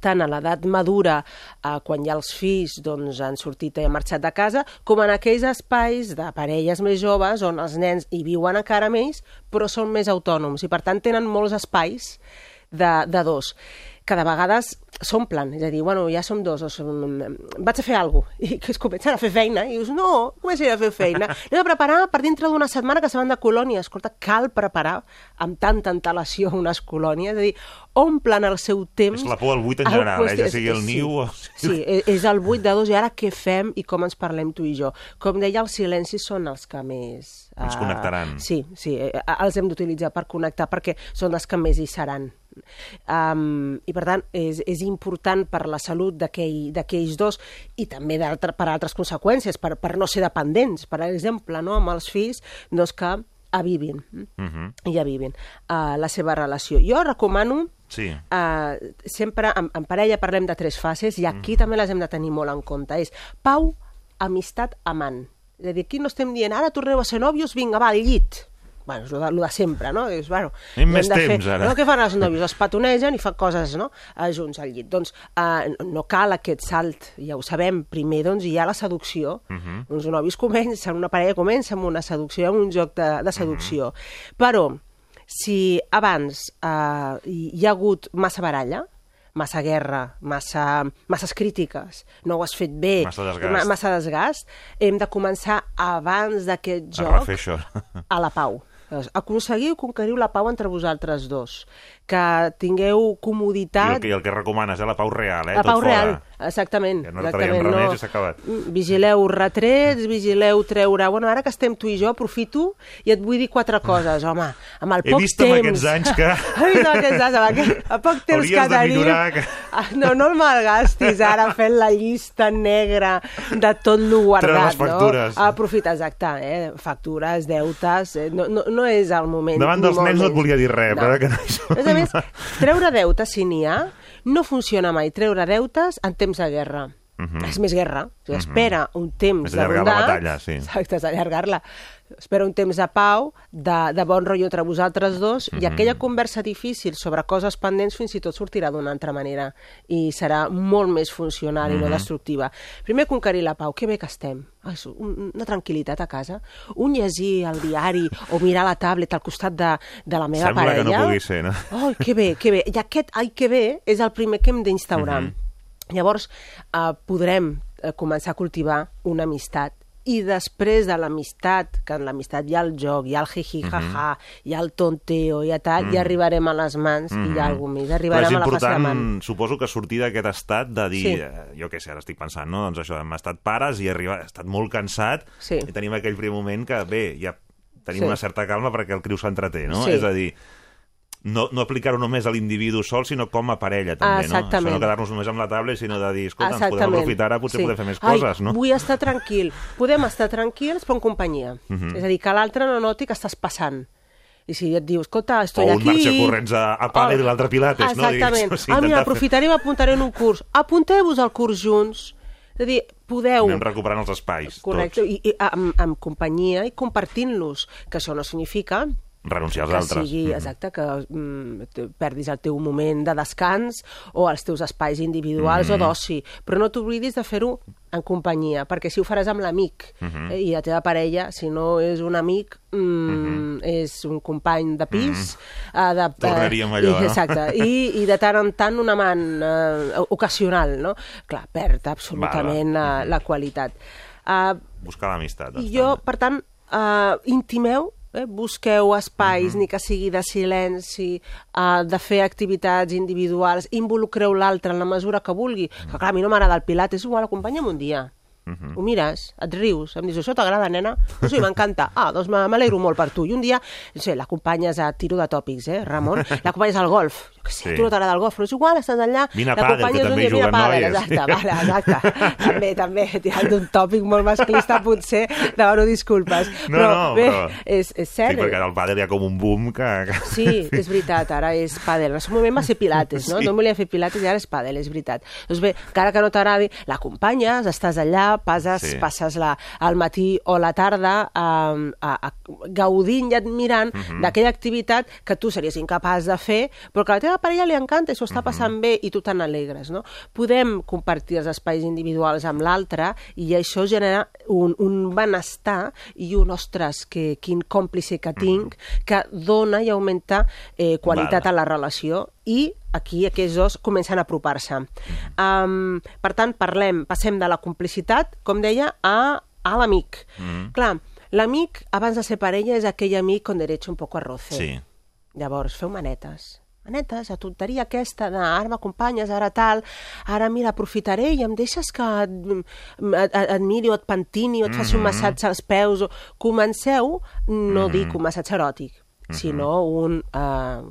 tant a l'edat madura, eh, quan ja els fills doncs, han sortit i han marxat de casa, com en aquells espais de parelles més joves on els nens hi viuen encara ells, però són més autònoms i per tant tenen molts espais de, de dos que de vegades s'omplen, és a dir, bueno, ja som dos, o som... vaig a fer alguna cosa, i que es comencen a fer feina, i dius, no, comencen a fer feina. Anem a preparar per dintre d'una setmana que se van de colònia. Escolta, cal preparar amb tanta antelació unes colònies, és a dir, omplen el seu temps... És la por al buit en al general, eh? qüestió- Ja sigui el sí, niu o- Sí, és- és el buit de dos, i ara què fem i com ens parlem tu i jo? Com deia, els silencis són els que més... Ens eh, connectaran. Sí, sí, eh, els hem d'utilitzar per connectar perquè són els que més hi seran. Um, I per tant, és, és important per la salut d'aquell- d'aquells dos i també d'altre- per altres conseqüències, per, per no ser dependents, per exemple, no? amb els fills, doncs que avivin, mm? Mhm. i avivin uh, la seva relació. Jo recomano Sí. eh, sempre en, en parella parlem de tres fases i Mm. aquí també les hem de tenir molt en compte. És pau, amistat, amant. És a dir, aquí no estem dient ara torneu a ser nòvios, vinga, va, al llit. Bueno, és el de, el de sempre, no? És, bueno, Tenim més de temps, ara. No, què fan els nòvios? Es petonegen i fan coses, no?, eh, junts al llit. Doncs eh, no cal aquest salt, ja ho sabem. Primer, doncs, hi ha la seducció. Uh Mhm. -huh. Uns novis comencen, una parella comença amb una seducció, amb un joc de, de seducció. Mhm. Però, si abans eh, hi ha hagut massa baralla, massa guerra, massa, masses crítiques, no ho has fet bé, Massa desgast. ma- massa desgast, hem de començar abans d'aquest A joc això. a la pau. Aconseguiu, conqueriu la pau entre vosaltres dos. Que tingueu I comoditat... el que, i el que recomanes, eh? La pau real, eh? La pau Tot fora. real, exactament. Ja no exactament, i s'ha acabat. Mm, Vigileu retrets, vigileu treure... Bueno, ara que estem tu i jo, aprofito i et vull dir quatre coses, home. Amb el He poc vist amb temps... aquests anys que- He vist amb aquests anys, amb aquest... a poc temps Hauries que tenim... millorar que- No, no el malgastis ara fent la llista negra de tot lo guardat, les factures. no? Aprofita, exacte, eh? Factures, deutes... Eh? No, no, no és el moment. Davant dels nens no et volia dir res, però ara que no som- A més a més, treure deutes, si n'hi ha, no funciona mai treure deutes en temps de guerra. És més guerra. O sigui, espera un temps És de allargar la bondat. batalla, sí. Exacte, és allargar-la. Espera un temps de pau, de, de bon rotllo entre vosaltres dos, i aquella conversa difícil sobre coses pendents fins i tot sortirà d'una altra manera i serà molt més funcional i no destructiva. Primer, conquerir la pau. Que bé que estem. Ai, una tranquil·litat a casa. Un llegir el diari o mirar la tablet al costat de, de la meva Sembla que parella. no pugui ser, no? Ai, que bé, que bé. I aquest ai, que bé és el primer que hem d'instaurar. Llavors, eh, podrem eh, començar a cultivar una amistat i després de l'amistat, que en l'amistat hi ha el joc, hi ha el jiji, jaja, hi ha el tonteo, hi ha tal, ja arribarem a les mans i hi ha alguna més, Però és arribarem a la fase de man. important, suposo que sortir d'aquest estat de dir, Sí. eh, jo què sé, ara estic pensant, no? Doncs això, hem estat pares i arriba, he estat molt cansat Sí. i tenim aquell primer moment que, bé, ja tenim Sí. una certa calma perquè el criu s'entreté, no? Sí. És a dir, no, no aplicar-ho només a l'individu sol, sinó com a parella, també, no? Exactament. Això no quedar-nos només amb la taula, sinó de dir, escolta, ens podem Exactament. aprofitar, ara potser Sí. podem fer més Ai, coses, no? vull estar tranquil. Podem estar tranquils, però en companyia. Mhm. És a dir, que l'altre no noti que estàs passant. I si et diu, escolta, estoy O un aquí... marxa corrents a- a pàdel i l'altre pilates, no? Exactament. Digues, o sigui, ah, mira, aprofitaré i m'apuntaré en un curs. Apunteu-vos al curs junts. És a dir, podeu... Anem recuperant els espais, Correcte, tots. i, i amb, amb companyia i compartint-los, que això no significa Renunciar als que altres. sigui, Mhm. exacte, que mm, perdis el teu moment de descans o els teus espais individuals Mhm. o d'oci, però no t'oblidis de fer-ho en companyia, perquè si ho faràs amb l'amic Mhm. eh, i la teva parella, si no és un amic, mm, és un company de pis, eh, de. Tornaríem a allò, i, no? Exacte, i, i de tant en tant un amant eh, ocasional, no? Clar, perd absolutament Val, val. la, la qualitat. Uh, Buscar l'amistat. i jo, per tant, uh, intimeu, eh, busqueu espais, ni que sigui de silenci, uh, de fer activitats individuals, involucreu l'altre en la mesura que vulgui. Que clar, a mi no m'agrada el pilates, és igual, acompanya'm un dia. Ho mires, et rius, em dius, això t'agrada, nena? No, sí, m'encanta. Ah, doncs m'alegro molt per tu. I un dia, no sé, l'acompanyes a tiro de tòpics, eh, Ramon? L'acompanyes al golf. Jo què sé, Sí. tu no t'agrada el golf, però és igual, estàs allà. Vine a pàdel, que també juguen noies. Exacte, vale, exacte. també, també, tirant d'un tòpic molt masclista, potser, demano disculpes. No, però, no, bé, però- és, és Sí, cert. perquè ara al pàdel hi ha com un boom que... que... Sí, és veritat, ara és pàdel. En el seu moment va ser pilates, no? Sí. Sí. No volia fer pilates i ara és pàdel, és veritat. Doncs bé, encara que no t'agradi, l'acompanyes, estàs allà, passes, Sí. passes la, al matí o la tarda a, a, a, gaudint i admirant Mhm. d'aquella activitat que tu series incapaç de fer, però que a la teva parella li encanta i s'ho Mhm. està passant bé i tu te n'alegres, no? Podem compartir els espais individuals amb l'altre i això genera un, un benestar i un, ostres, que, quin còmplice que tinc, que dona i augmenta eh, qualitat Val. a la relació i aquí aquests dos comencen a apropar-se. Um, per tant, parlem, passem de la complicitat, com deia, a, a l'amic. Mm. Clar, l'amic, abans de ser parella, és aquell amic con derecho un poco a roce. Sí. Llavors, feu manetes. Manetes, la tonteria aquesta de ara m'acompanyes, ara tal, ara mira, aprofitaré i em deixes que et, et, et, et miri o et pentini o et faci un massatge als peus. O... Comenceu, no dic un massatge eròtic, sinó un, eh,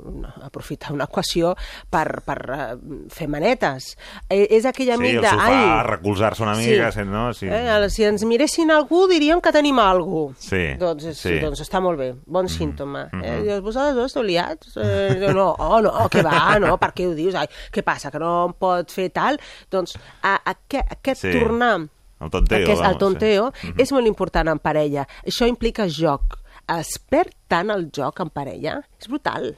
aprofitar una equació per, per eh, fer manetes. Eh, és aquell Sí, amic el de... sofà, ai, recolzar-se una mica, sí. no? Sí. Eh, el- si ens miressin algú, diríem que tenim algú. Sí, Doncs, és, sí. doncs està molt bé, bon símptoma. Eh, dius, vosaltres dos esteu liats? Eh, no, oh, no, que va, no, per què ho dius? Ai, què passa, que no em pot fer tal? Doncs a, a, aquest, aquest Sí. tornar El tonteo, aquest, el vamos, tonteo sí. És molt important en parella. Això implica joc. Es perd tant el joc en parella. És brutal.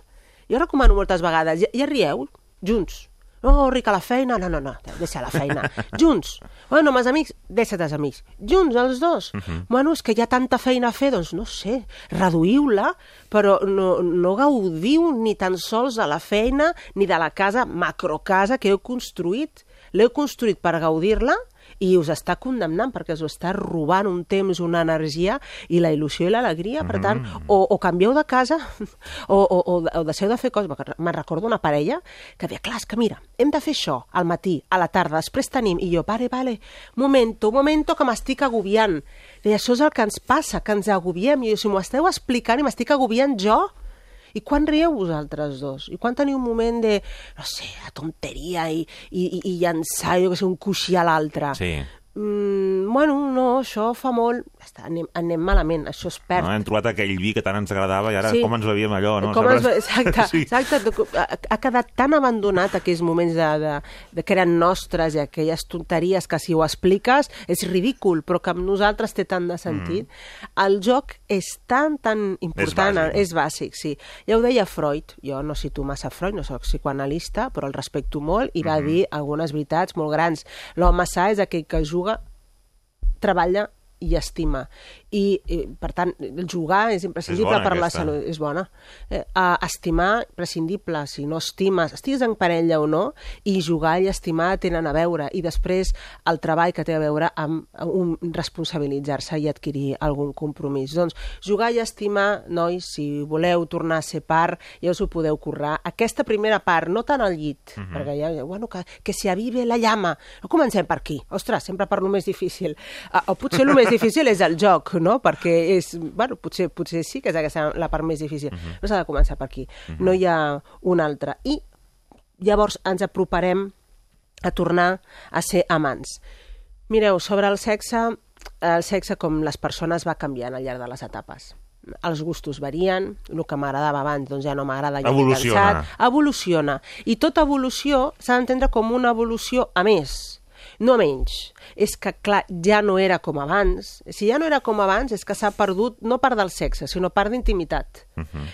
Jo recomano moltes vegades. Ja, ja rieu? Junts. No, rica la feina. No, no, no, deixa la feina. Junts. Bueno, amb els amics, deixa't els amics. Junts, els dos. Mhm. Bueno, és que hi ha tanta feina a fer, doncs no sé, reduïu-la, però no, no gaudiu ni tan sols de la feina ni de la casa, macrocasa que heu construït. L'heu construït per gaudir-la i us està condemnant perquè us està robant un temps, una energia i la il·lusió i l'alegria. Per tant, o, o canvieu de casa o, o, o, o deixeu de fer coses. Me'n recordo una parella que deia, clar, és que mira, hem de fer això al matí, a la tarda, després tenim... I jo, vale, vale, momento, momento, que m'estic agobiant. Deia, això és el que ens passa, que ens agobiem. I jo, si m'ho esteu explicant i m'estic agobiant jo, i quan rieu vosaltres dos? I quan teniu un moment de, no sé, de tonteria i, i- i llançar, jo que sé, un coixí a l'altre? Sí. Mm, bueno, no, això fa molt... Està, anem, anem malament, això es perd. No, hem trobat aquell vi que tant ens agradava i ara Sí. com ens bevíem allò, no? Com es, exacte, Sí. exacte. Ha, quedat tan abandonat aquells moments de, de, de que eren nostres i aquelles tonteries que si ho expliques és ridícul, però que amb nosaltres té tant de sentit. El joc és tan, tan important, bàsic, no? és bàsic, sí. Ja ho deia Freud, jo no cito massa Freud, no sóc psicoanalista, però el respecto molt, i va dir algunes veritats molt grans. L'home sa és aquell que juga, treballa i estima. I, i per tant, el jugar és imprescindible És per la aquesta. salut. És bona. Eh, a estimar, prescindible, si no estimes, estigues en parella o no, i jugar i estimar tenen a veure. I després el treball que té a veure amb un responsabilitzar-se i adquirir algun compromís. Doncs jugar i estimar, nois, si voleu tornar a ser part, ja us ho podeu currar. Aquesta primera part, no tant al llit, perquè ja, bueno, que, que se avive la llama. No comencem per aquí. Ostres, sempre per lo més difícil. Uh, o potser el més difícil és el joc, no? Perquè és, bueno, potser, potser sí que és aquesta la part més difícil. No s'ha de començar per aquí. No hi ha una altra. I llavors ens aproparem a tornar a ser amants. Mireu, sobre el sexe, el sexe com les persones va canviant al llarg de les etapes. Els gustos varien, el que m'agradava abans doncs ja no m'agrada, ja Evoluciona. cansat. Evoluciona. I tota evolució s'ha d'entendre com una evolució a més, no menys. És que, clar, ja no era com abans. Si ja no era com abans, és que s'ha perdut no part del sexe, sinó part d'intimitat.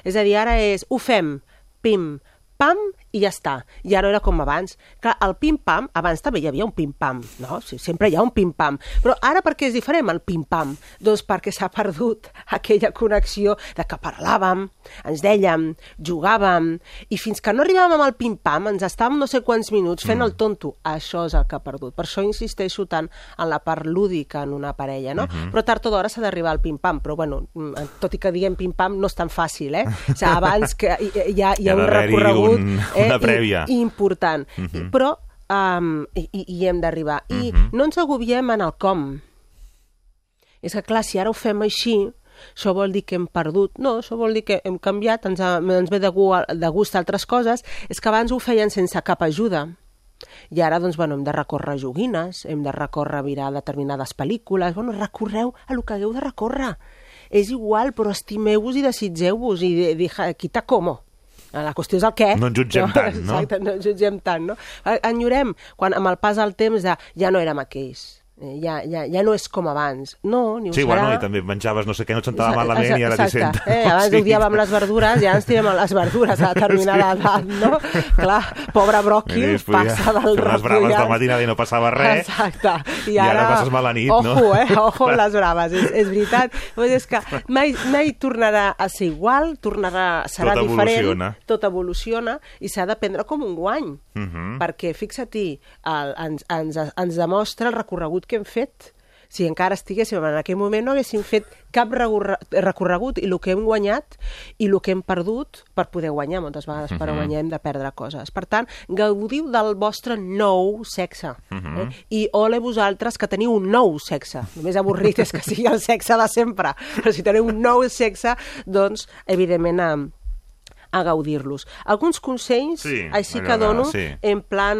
És a dir, ara és, ho fem, pim, pam, i ja està. Ja no era com abans. Clar, el pim-pam, abans també hi havia un pim-pam, no? Sí, sempre hi ha un pim-pam. Però ara per què és diferent el pim-pam? Doncs perquè s'ha perdut aquella connexió de que parlàvem, ens dèiem, jugàvem, i fins que no arribàvem amb el pim-pam, ens estàvem no sé quants minuts fent el tonto. Això és el que ha perdut. Per això insisteixo tant en la part lúdica en una parella, no? Però tard o d'hora s'ha d'arribar al pim-pam. Però, bueno, mm, tot i que diguem pim-pam, no és tan fàcil, eh? O sigui, abans que hi, hi, ha, hi Hi ha ha un recorregut un- eh, una i- prèvia. i, important. Però um, hi, hi- hem d'arribar. I no ens agobiem en el com. És que, clar, si ara ho fem així, això vol dir que hem perdut. No, això vol dir que hem canviat, ens, ha, ens ve de, gu, de gust altres coses. És que abans ho feien sense cap ajuda. I ara, doncs, bueno, hem de recórrer joguines, hem de recórrer a mirar determinades pel·lícules. Bueno, recorreu a lo que hagueu de recórrer. És igual, però estimeu-vos i desitgeu-vos i de, de, quita com. La qüestió és el què. No ens jutgem tant, no? Exacte, no ens jutgem tant, no? Enyorem, quan amb el pas del temps de ja no érem aquells, eh, ja, ja, ja no és com abans. No, ni ho Sí, serà. bueno, i també menjaves no sé què, no et sentava Exacte, malament i ara t'hi exacte. sent. Eh, abans Sí. odiàvem les verdures i ara ens tirem a les verdures a determinada edat, no? Clar, pobre bròquil, Mira, es podia passa del fer les braves de matinada i no passava res. Exacte. I I ara ara, passes mala nit, ojo, no? eh? Ojo amb les braves, és, és veritat. Pues és que mai, mai tornarà a ser igual, tornarà, serà Tot diferent, evoluciona. tot evoluciona i s'ha de prendre com un guany. Mhm. Perquè, fixa-t'hi, ens, ens, ens demostra el recorregut que hem fet. si encara estiguéssim en aquell moment no haguéssim fet cap recorre- recorregut i el que hem guanyat i el que hem perdut per poder guanyar. Moltes vegades per guanyar hem de perdre coses. Per tant, gaudiu del vostre nou sexe. eh? I ole vosaltres que teniu un nou sexe. Només avorrit és que sigui el sexe de sempre. Però si teniu un nou sexe, doncs, evidentment, a, gaudir-los. Alguns consells, Sí, així que dono, sí. en plan,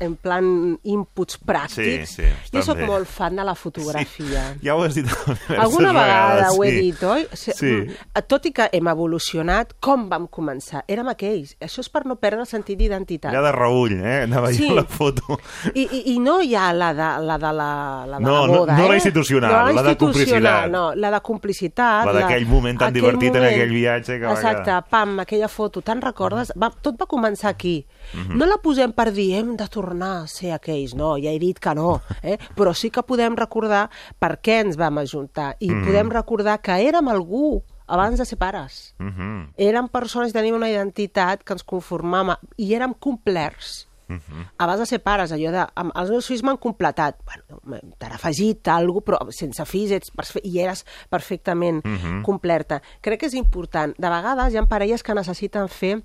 en plan inputs pràctics. Sí, sí, jo sóc molt fan de la fotografia. Ja ho has dit Alguna vegada vegades, ho he sí. dit, oi? Sí. mm, Tot i que hem evolucionat, com vam començar? Érem aquells. Això és per no perdre el sentit d'identitat. Ja de reull, eh? Anava Sí. sí. la foto. I, i, I no hi ha la de la, de la, la, de No, la no- boda, no eh? la institucional, no la de complicitat. No, la de complicitat. La d'aquell moment tan divertit en aquell viatge que va Exacte, quedar. pam, aquella foto, te'n recordes? Va, tot va començar aquí. No la posem per dir hem de tornar a ser aquells, no, ja he dit que no, eh? però sí que podem recordar per què ens vam ajuntar i podem recordar que érem algú abans de ser pares. Mhm. Érem persones que teníem una identitat que ens conformàvem i érem complerts. Abans de ser pares, allò de... amb- Els meus fills m'han completat. Bueno, t'han afegit alguna però sense fills ets i eres perfectament complerta. Crec que és important. De vegades hi ha parelles que necessiten fer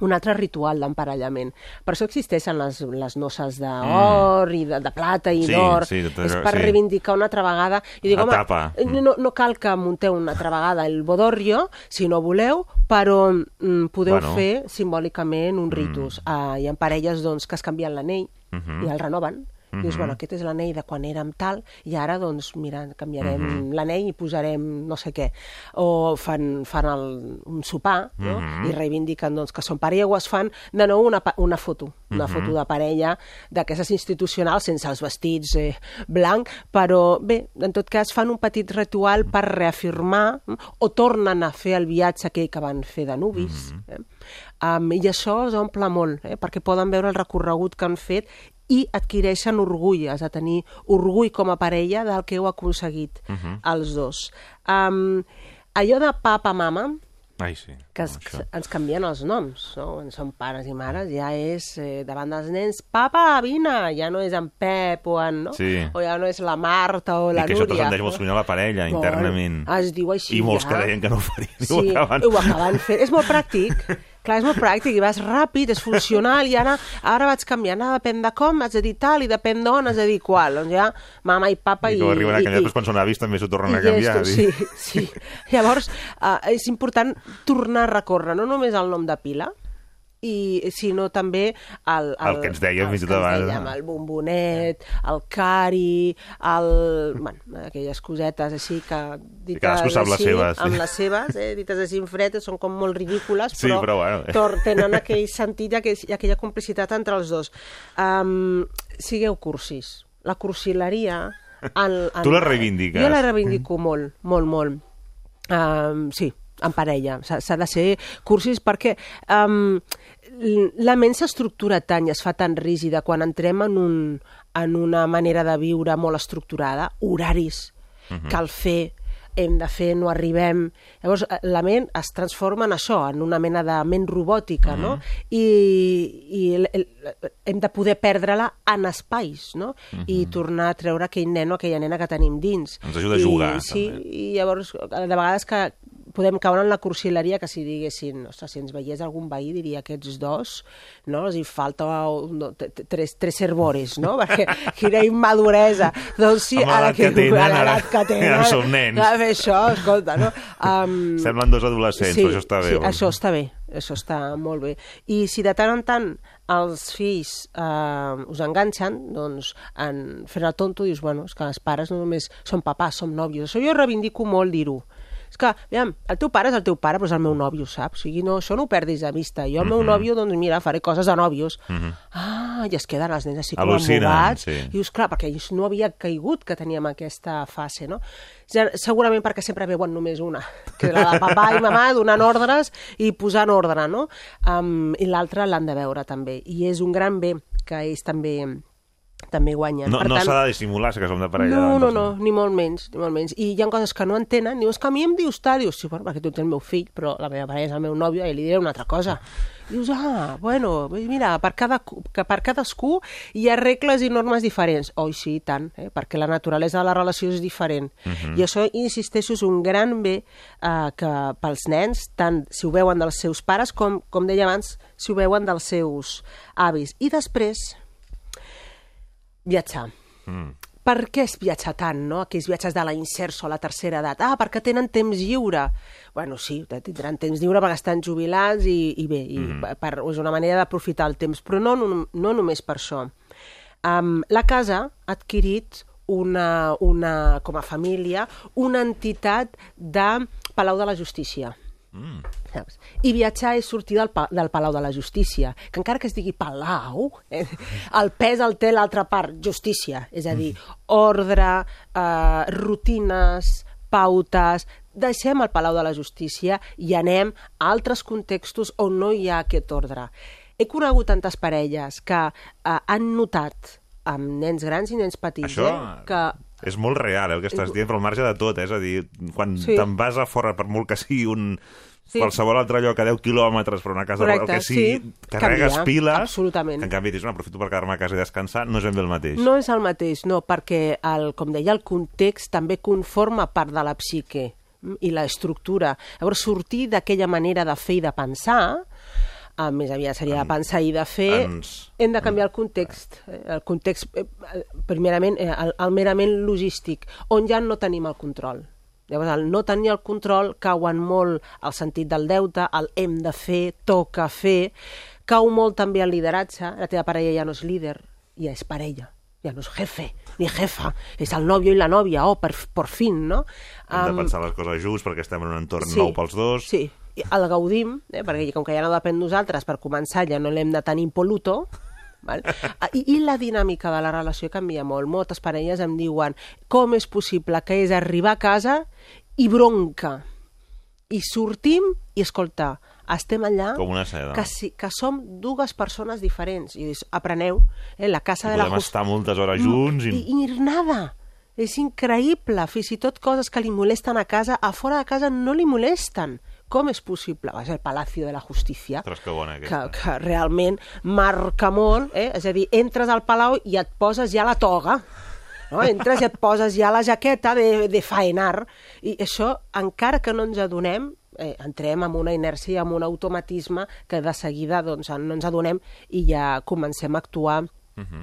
un altre ritual d'emparellament. Per això existeixen les, les noces d'or i de, de plata i Sí, d'or. sí, tot és per sí. reivindicar una altra vegada. I dic, home, Etapa. no, no cal que munteu una altra vegada el bodorrio, si no voleu, però mm, podeu Bueno. fer simbòlicament un ritus. Mm. Uh, hi ha parelles doncs, que es canvien l'anell Mhm. i el renoven. Dius, bueno, aquest és l'anell de quan érem tal, i ara, doncs, mira, canviarem Mhm. l'anell i posarem no sé què. O fan, fan el, un sopar, no? Mhm. I reivindiquen, doncs, que són parella, o es fan, de nou, una, una foto, una Mhm. foto de parella d'aquestes institucionals, sense els vestits eh, blanc, però, bé, en tot cas, fan un petit ritual per reafirmar, mm, o tornen a fer el viatge aquell que van fer de nuvis, Mhm. eh? Um, I això els omple molt, eh? perquè poden veure el recorregut que han fet i adquireixen orgull, has de tenir orgull com a parella del que heu aconseguit Mhm. els dos. Um, allò de papa, mama, Ai, sí. que es, Això. ens canvien els noms, no? Quan són pares i mares, ja és eh, davant dels nens, papa, vine, ja no és en Pep o en, no? Sí. O ja no és la Marta o I la que això Núria. transcendeix molt sovint a la parella, Molt. internament. Es diu així, I molts ja. que deien que no ho farien, i Sí, ho acaben. ho acaben fent. És molt pràctic. Clar, és molt pràctic i vas ràpid, és funcional, i ara, ara vaig canviant, ara depèn de com, has de dir tal, i depèn d'on, has de dir qual. Doncs ja, mama i papa I i... ho arriben a i- canviar, després quan són avis també s'ho tornen a canviar. esto, sí, sí. Llavors, uh, és important tornar a recórrer no només el nom de pila, i sinó també el, El que ens dèiem els fins tot abans. dèiem, el bombonet, el cari, el... Bueno, aquelles cosetes així que dites cadascú sap les seves, amb les seves, eh, dites així en fred, són com molt ridícules, Sí, però, però bueno. tor- tenen aquell sentit i aquell- i aquella complicitat entre els dos. Um, sigueu cursis. La cursileria... En, en, Tu la reivindiques. Jo la reivindico molt, molt, molt. Um, sí, en parella. S'ha de ser cursis perquè um, la ment s'estructura tant i es fa tan rígida quan entrem en, un, en una manera de viure molt estructurada, horaris, cal fer, hem de fer, no arribem... Llavors, eh, la ment es transforma en això, en una mena de ment robòtica, no? I, i el, el, hem de poder perdre-la en espais, no? I tornar a treure aquell nen o aquella nena que tenim dins. Ens ajuda a I, jugar, Sí, també. i llavors, de vegades que podem caure en la cursileria que si diguessin, ostres, si ens veiés algun veí diria aquests dos, no? Els hi falta un, no, tres, tres herbores, no? Perquè quina immaduresa. Doncs sí, Amb ara l'edat que tenen, a ara l'edat que tenen, ja som nens. a fer això, escolta, no? Um, Semblen dos adolescents, però això està bé. Sí, dir. això està bé, això està molt bé. I si de tant en tant els fills eh, us enganxen, doncs en fer el tonto dius, bueno, és que els pares no només són papàs, som nòvios. Això jo reivindico molt dir-ho. És que, aviam, el teu pare és el teu pare, però és el meu nòvio, saps? O sigui, no, això no ho perdis de vista. Jo, el meu nòvio, doncs mira, faré coses de nòvios. Ah, i es queden els nens així com Al·lucinen, embogats. sí. I dius, clar, perquè ells no havia caigut que teníem aquesta fase, no? Ja, segurament perquè sempre veuen només una, que és la de papà i mamà donant ordres i posant ordre, no? Um, I l'altra l'han de veure també. I és un gran bé que ells també també guanyen. No, Per no tant, s'ha de dissimular que som de parella. no, davant no, no, ni molt menys, ni molt menys. I hi ha coses que no entenen, dius que a mi em dius tal, dius, sí, bueno, perquè tu tens el meu fill, però la meva parella és el meu nòvio i li diré una altra cosa. Dius, ah, bueno, mira, per, cada, que per cadascú hi ha regles i normes diferents. Oi, sí, i tant, eh? perquè la naturalesa de la relació és diferent. Mhm. I això, insisteixo, és un gran bé eh, que pels nens, tant si ho veuen dels seus pares com, com deia abans, si ho veuen dels seus avis. I després, viatjar. Mm. Per què es viatja tant, no? Aquells viatges de la inserso a la tercera edat. Ah, perquè tenen temps lliure. Bueno, sí, tindran temps lliure perquè estan jubilats i, i bé, i Mm-hmm. per, és una manera d'aprofitar el temps, però no, no, no només per això. Um, la casa ha adquirit una, una, com a família una entitat de Palau de la Justícia. Mm. Saps? I viatjar és sortir del, pa del Palau de la Justícia, que encara que es digui Palau, eh, el pes el té l'altra part, justícia, és a dir, ordre, eh, rutines, pautes, deixem el Palau de la Justícia i anem a altres contextos on no hi ha aquest ordre. He conegut tantes parelles que eh, han notat amb nens grans i nens petits Això eh, que és molt real, eh, el que estàs dient, però al marge de tot, eh? és a dir, quan Sí. te'n vas a fora, per molt que sigui un... Sí. qualsevol altre lloc a 10 quilòmetres per una casa, Correcte, el que sigui, sí. carregues Canvia, piles, absolutament. en canvi dius, no, aprofito per quedar-me a casa i descansar, no és ben bé el mateix. No és el mateix, no, perquè, el, com deia, el context també conforma part de la psique i l'estructura. Llavors, sortir d'aquella manera de fer i de pensar, eh, més aviat seria de pensar i de fer, ens- hem de canviar el context. eh, El context, eh, eh, primerament, eh, el, el merament logístic, on ja no tenim el control. Llavors, el no tenir el control cauen molt al sentit del deute, el hem de fer, toca fer, cau molt també el lideratge, la teva parella ja no és líder, ja és parella, ja no és jefe, ni jefa, és el nòvio i la nòvia, oh, per, per fin, no? Hem de Am, pensar les coses just perquè estem en un entorn nou pels dos. Sí, el gaudim, eh, perquè com que ja no depèn de nosaltres, per començar ja no l'hem de tenir impoluto, val? Ah, I, I la dinàmica de la relació canvia molt. Moltes parelles em diuen com és possible que és arribar a casa i bronca. I sortim i, escolta, estem allà Com una seda. que, si, que som dues persones diferents. I dius, apreneu, eh, la casa I de la podem estar moltes hores junts i... i, i nada. És increïble. Fins i tot coses que li molesten a casa, a fora de casa no li molesten. Com és possible? Ser el Palacio de la Justícia, Ostres, que bona que, aquesta. que realment marca molt, eh? és a dir, entres al Palau i et poses ja la toga, no? entres i et poses ja la jaqueta de, de faenar, i això, encara que no ens adonem, eh, entrem amb una inèrcia amb un automatisme que de seguida doncs, no ens adonem i ja comencem a actuar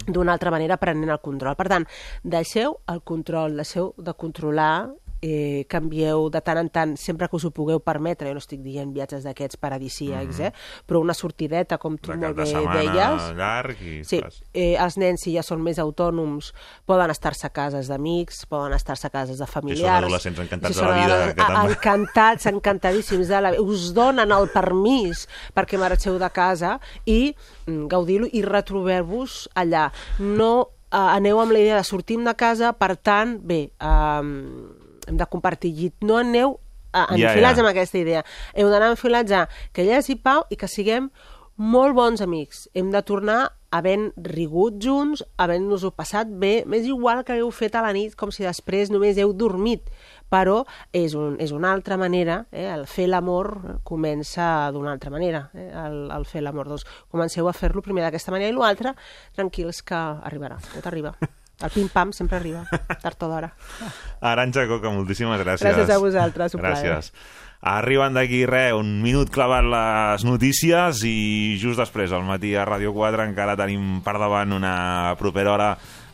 d'una altra manera prenent el control. Per tant, deixeu el control, deixeu de controlar eh, canvieu de tant en tant, sempre que us ho pugueu permetre, jo no estic dient viatges d'aquests paradisíacs, eh? però una sortideta, com tu De molt bé deies. llarg i... Sí, eh, els nens, si ja són més autònoms, poden estar-se a cases d'amics, poden estar-se a cases de familiars. adolescents encantats Si de la són vida, que Encantats, encantadíssims de la vida. Us donen el permís perquè marxeu de casa i mm, gaudiu-lo i retrobeu-vos allà. No eh, aneu amb la idea de sortim de casa, per tant, bé, eh, hem de compartir llit. No aneu eh, Ja, enfilats ja. amb aquesta idea. Heu d'anar enfilats a que hi hagi pau i que siguem molt bons amics. Hem de tornar havent rigut junts, havent-nos-ho passat bé, m'és igual que hagueu fet a la nit, com si després només heu dormit, però és, un, és una altra manera, eh? el fer l'amor comença d'una altra manera, eh? el, el fer l'amor. Doncs comenceu a fer-lo primer d'aquesta manera i l'altra, tranquils que arribarà, tot arriba. El pim-pam sempre arriba, tard o d'hora. Aranja Coca, moltíssimes gràcies. Gràcies a vosaltres, un plaer. Gràcies. Arriben d'aquí, res, un minut clavat les notícies i just després, al matí a Ràdio 4, encara tenim per davant una propera hora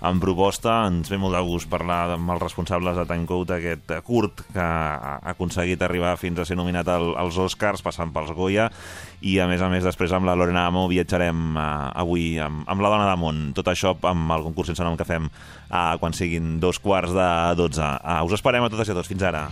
en proposta. Ens ve molt de gust parlar amb els responsables de Timecode, aquest curt que ha aconseguit arribar fins a ser nominat al, als Oscars, passant pels Goya, i a més a més després amb la Lorena Amo viatjarem uh, avui amb, amb la dona de món. Tot això amb el concurs sense nom que fem uh, quan siguin dos quarts de dotze. Uh, us esperem a totes i a tots. Fins ara.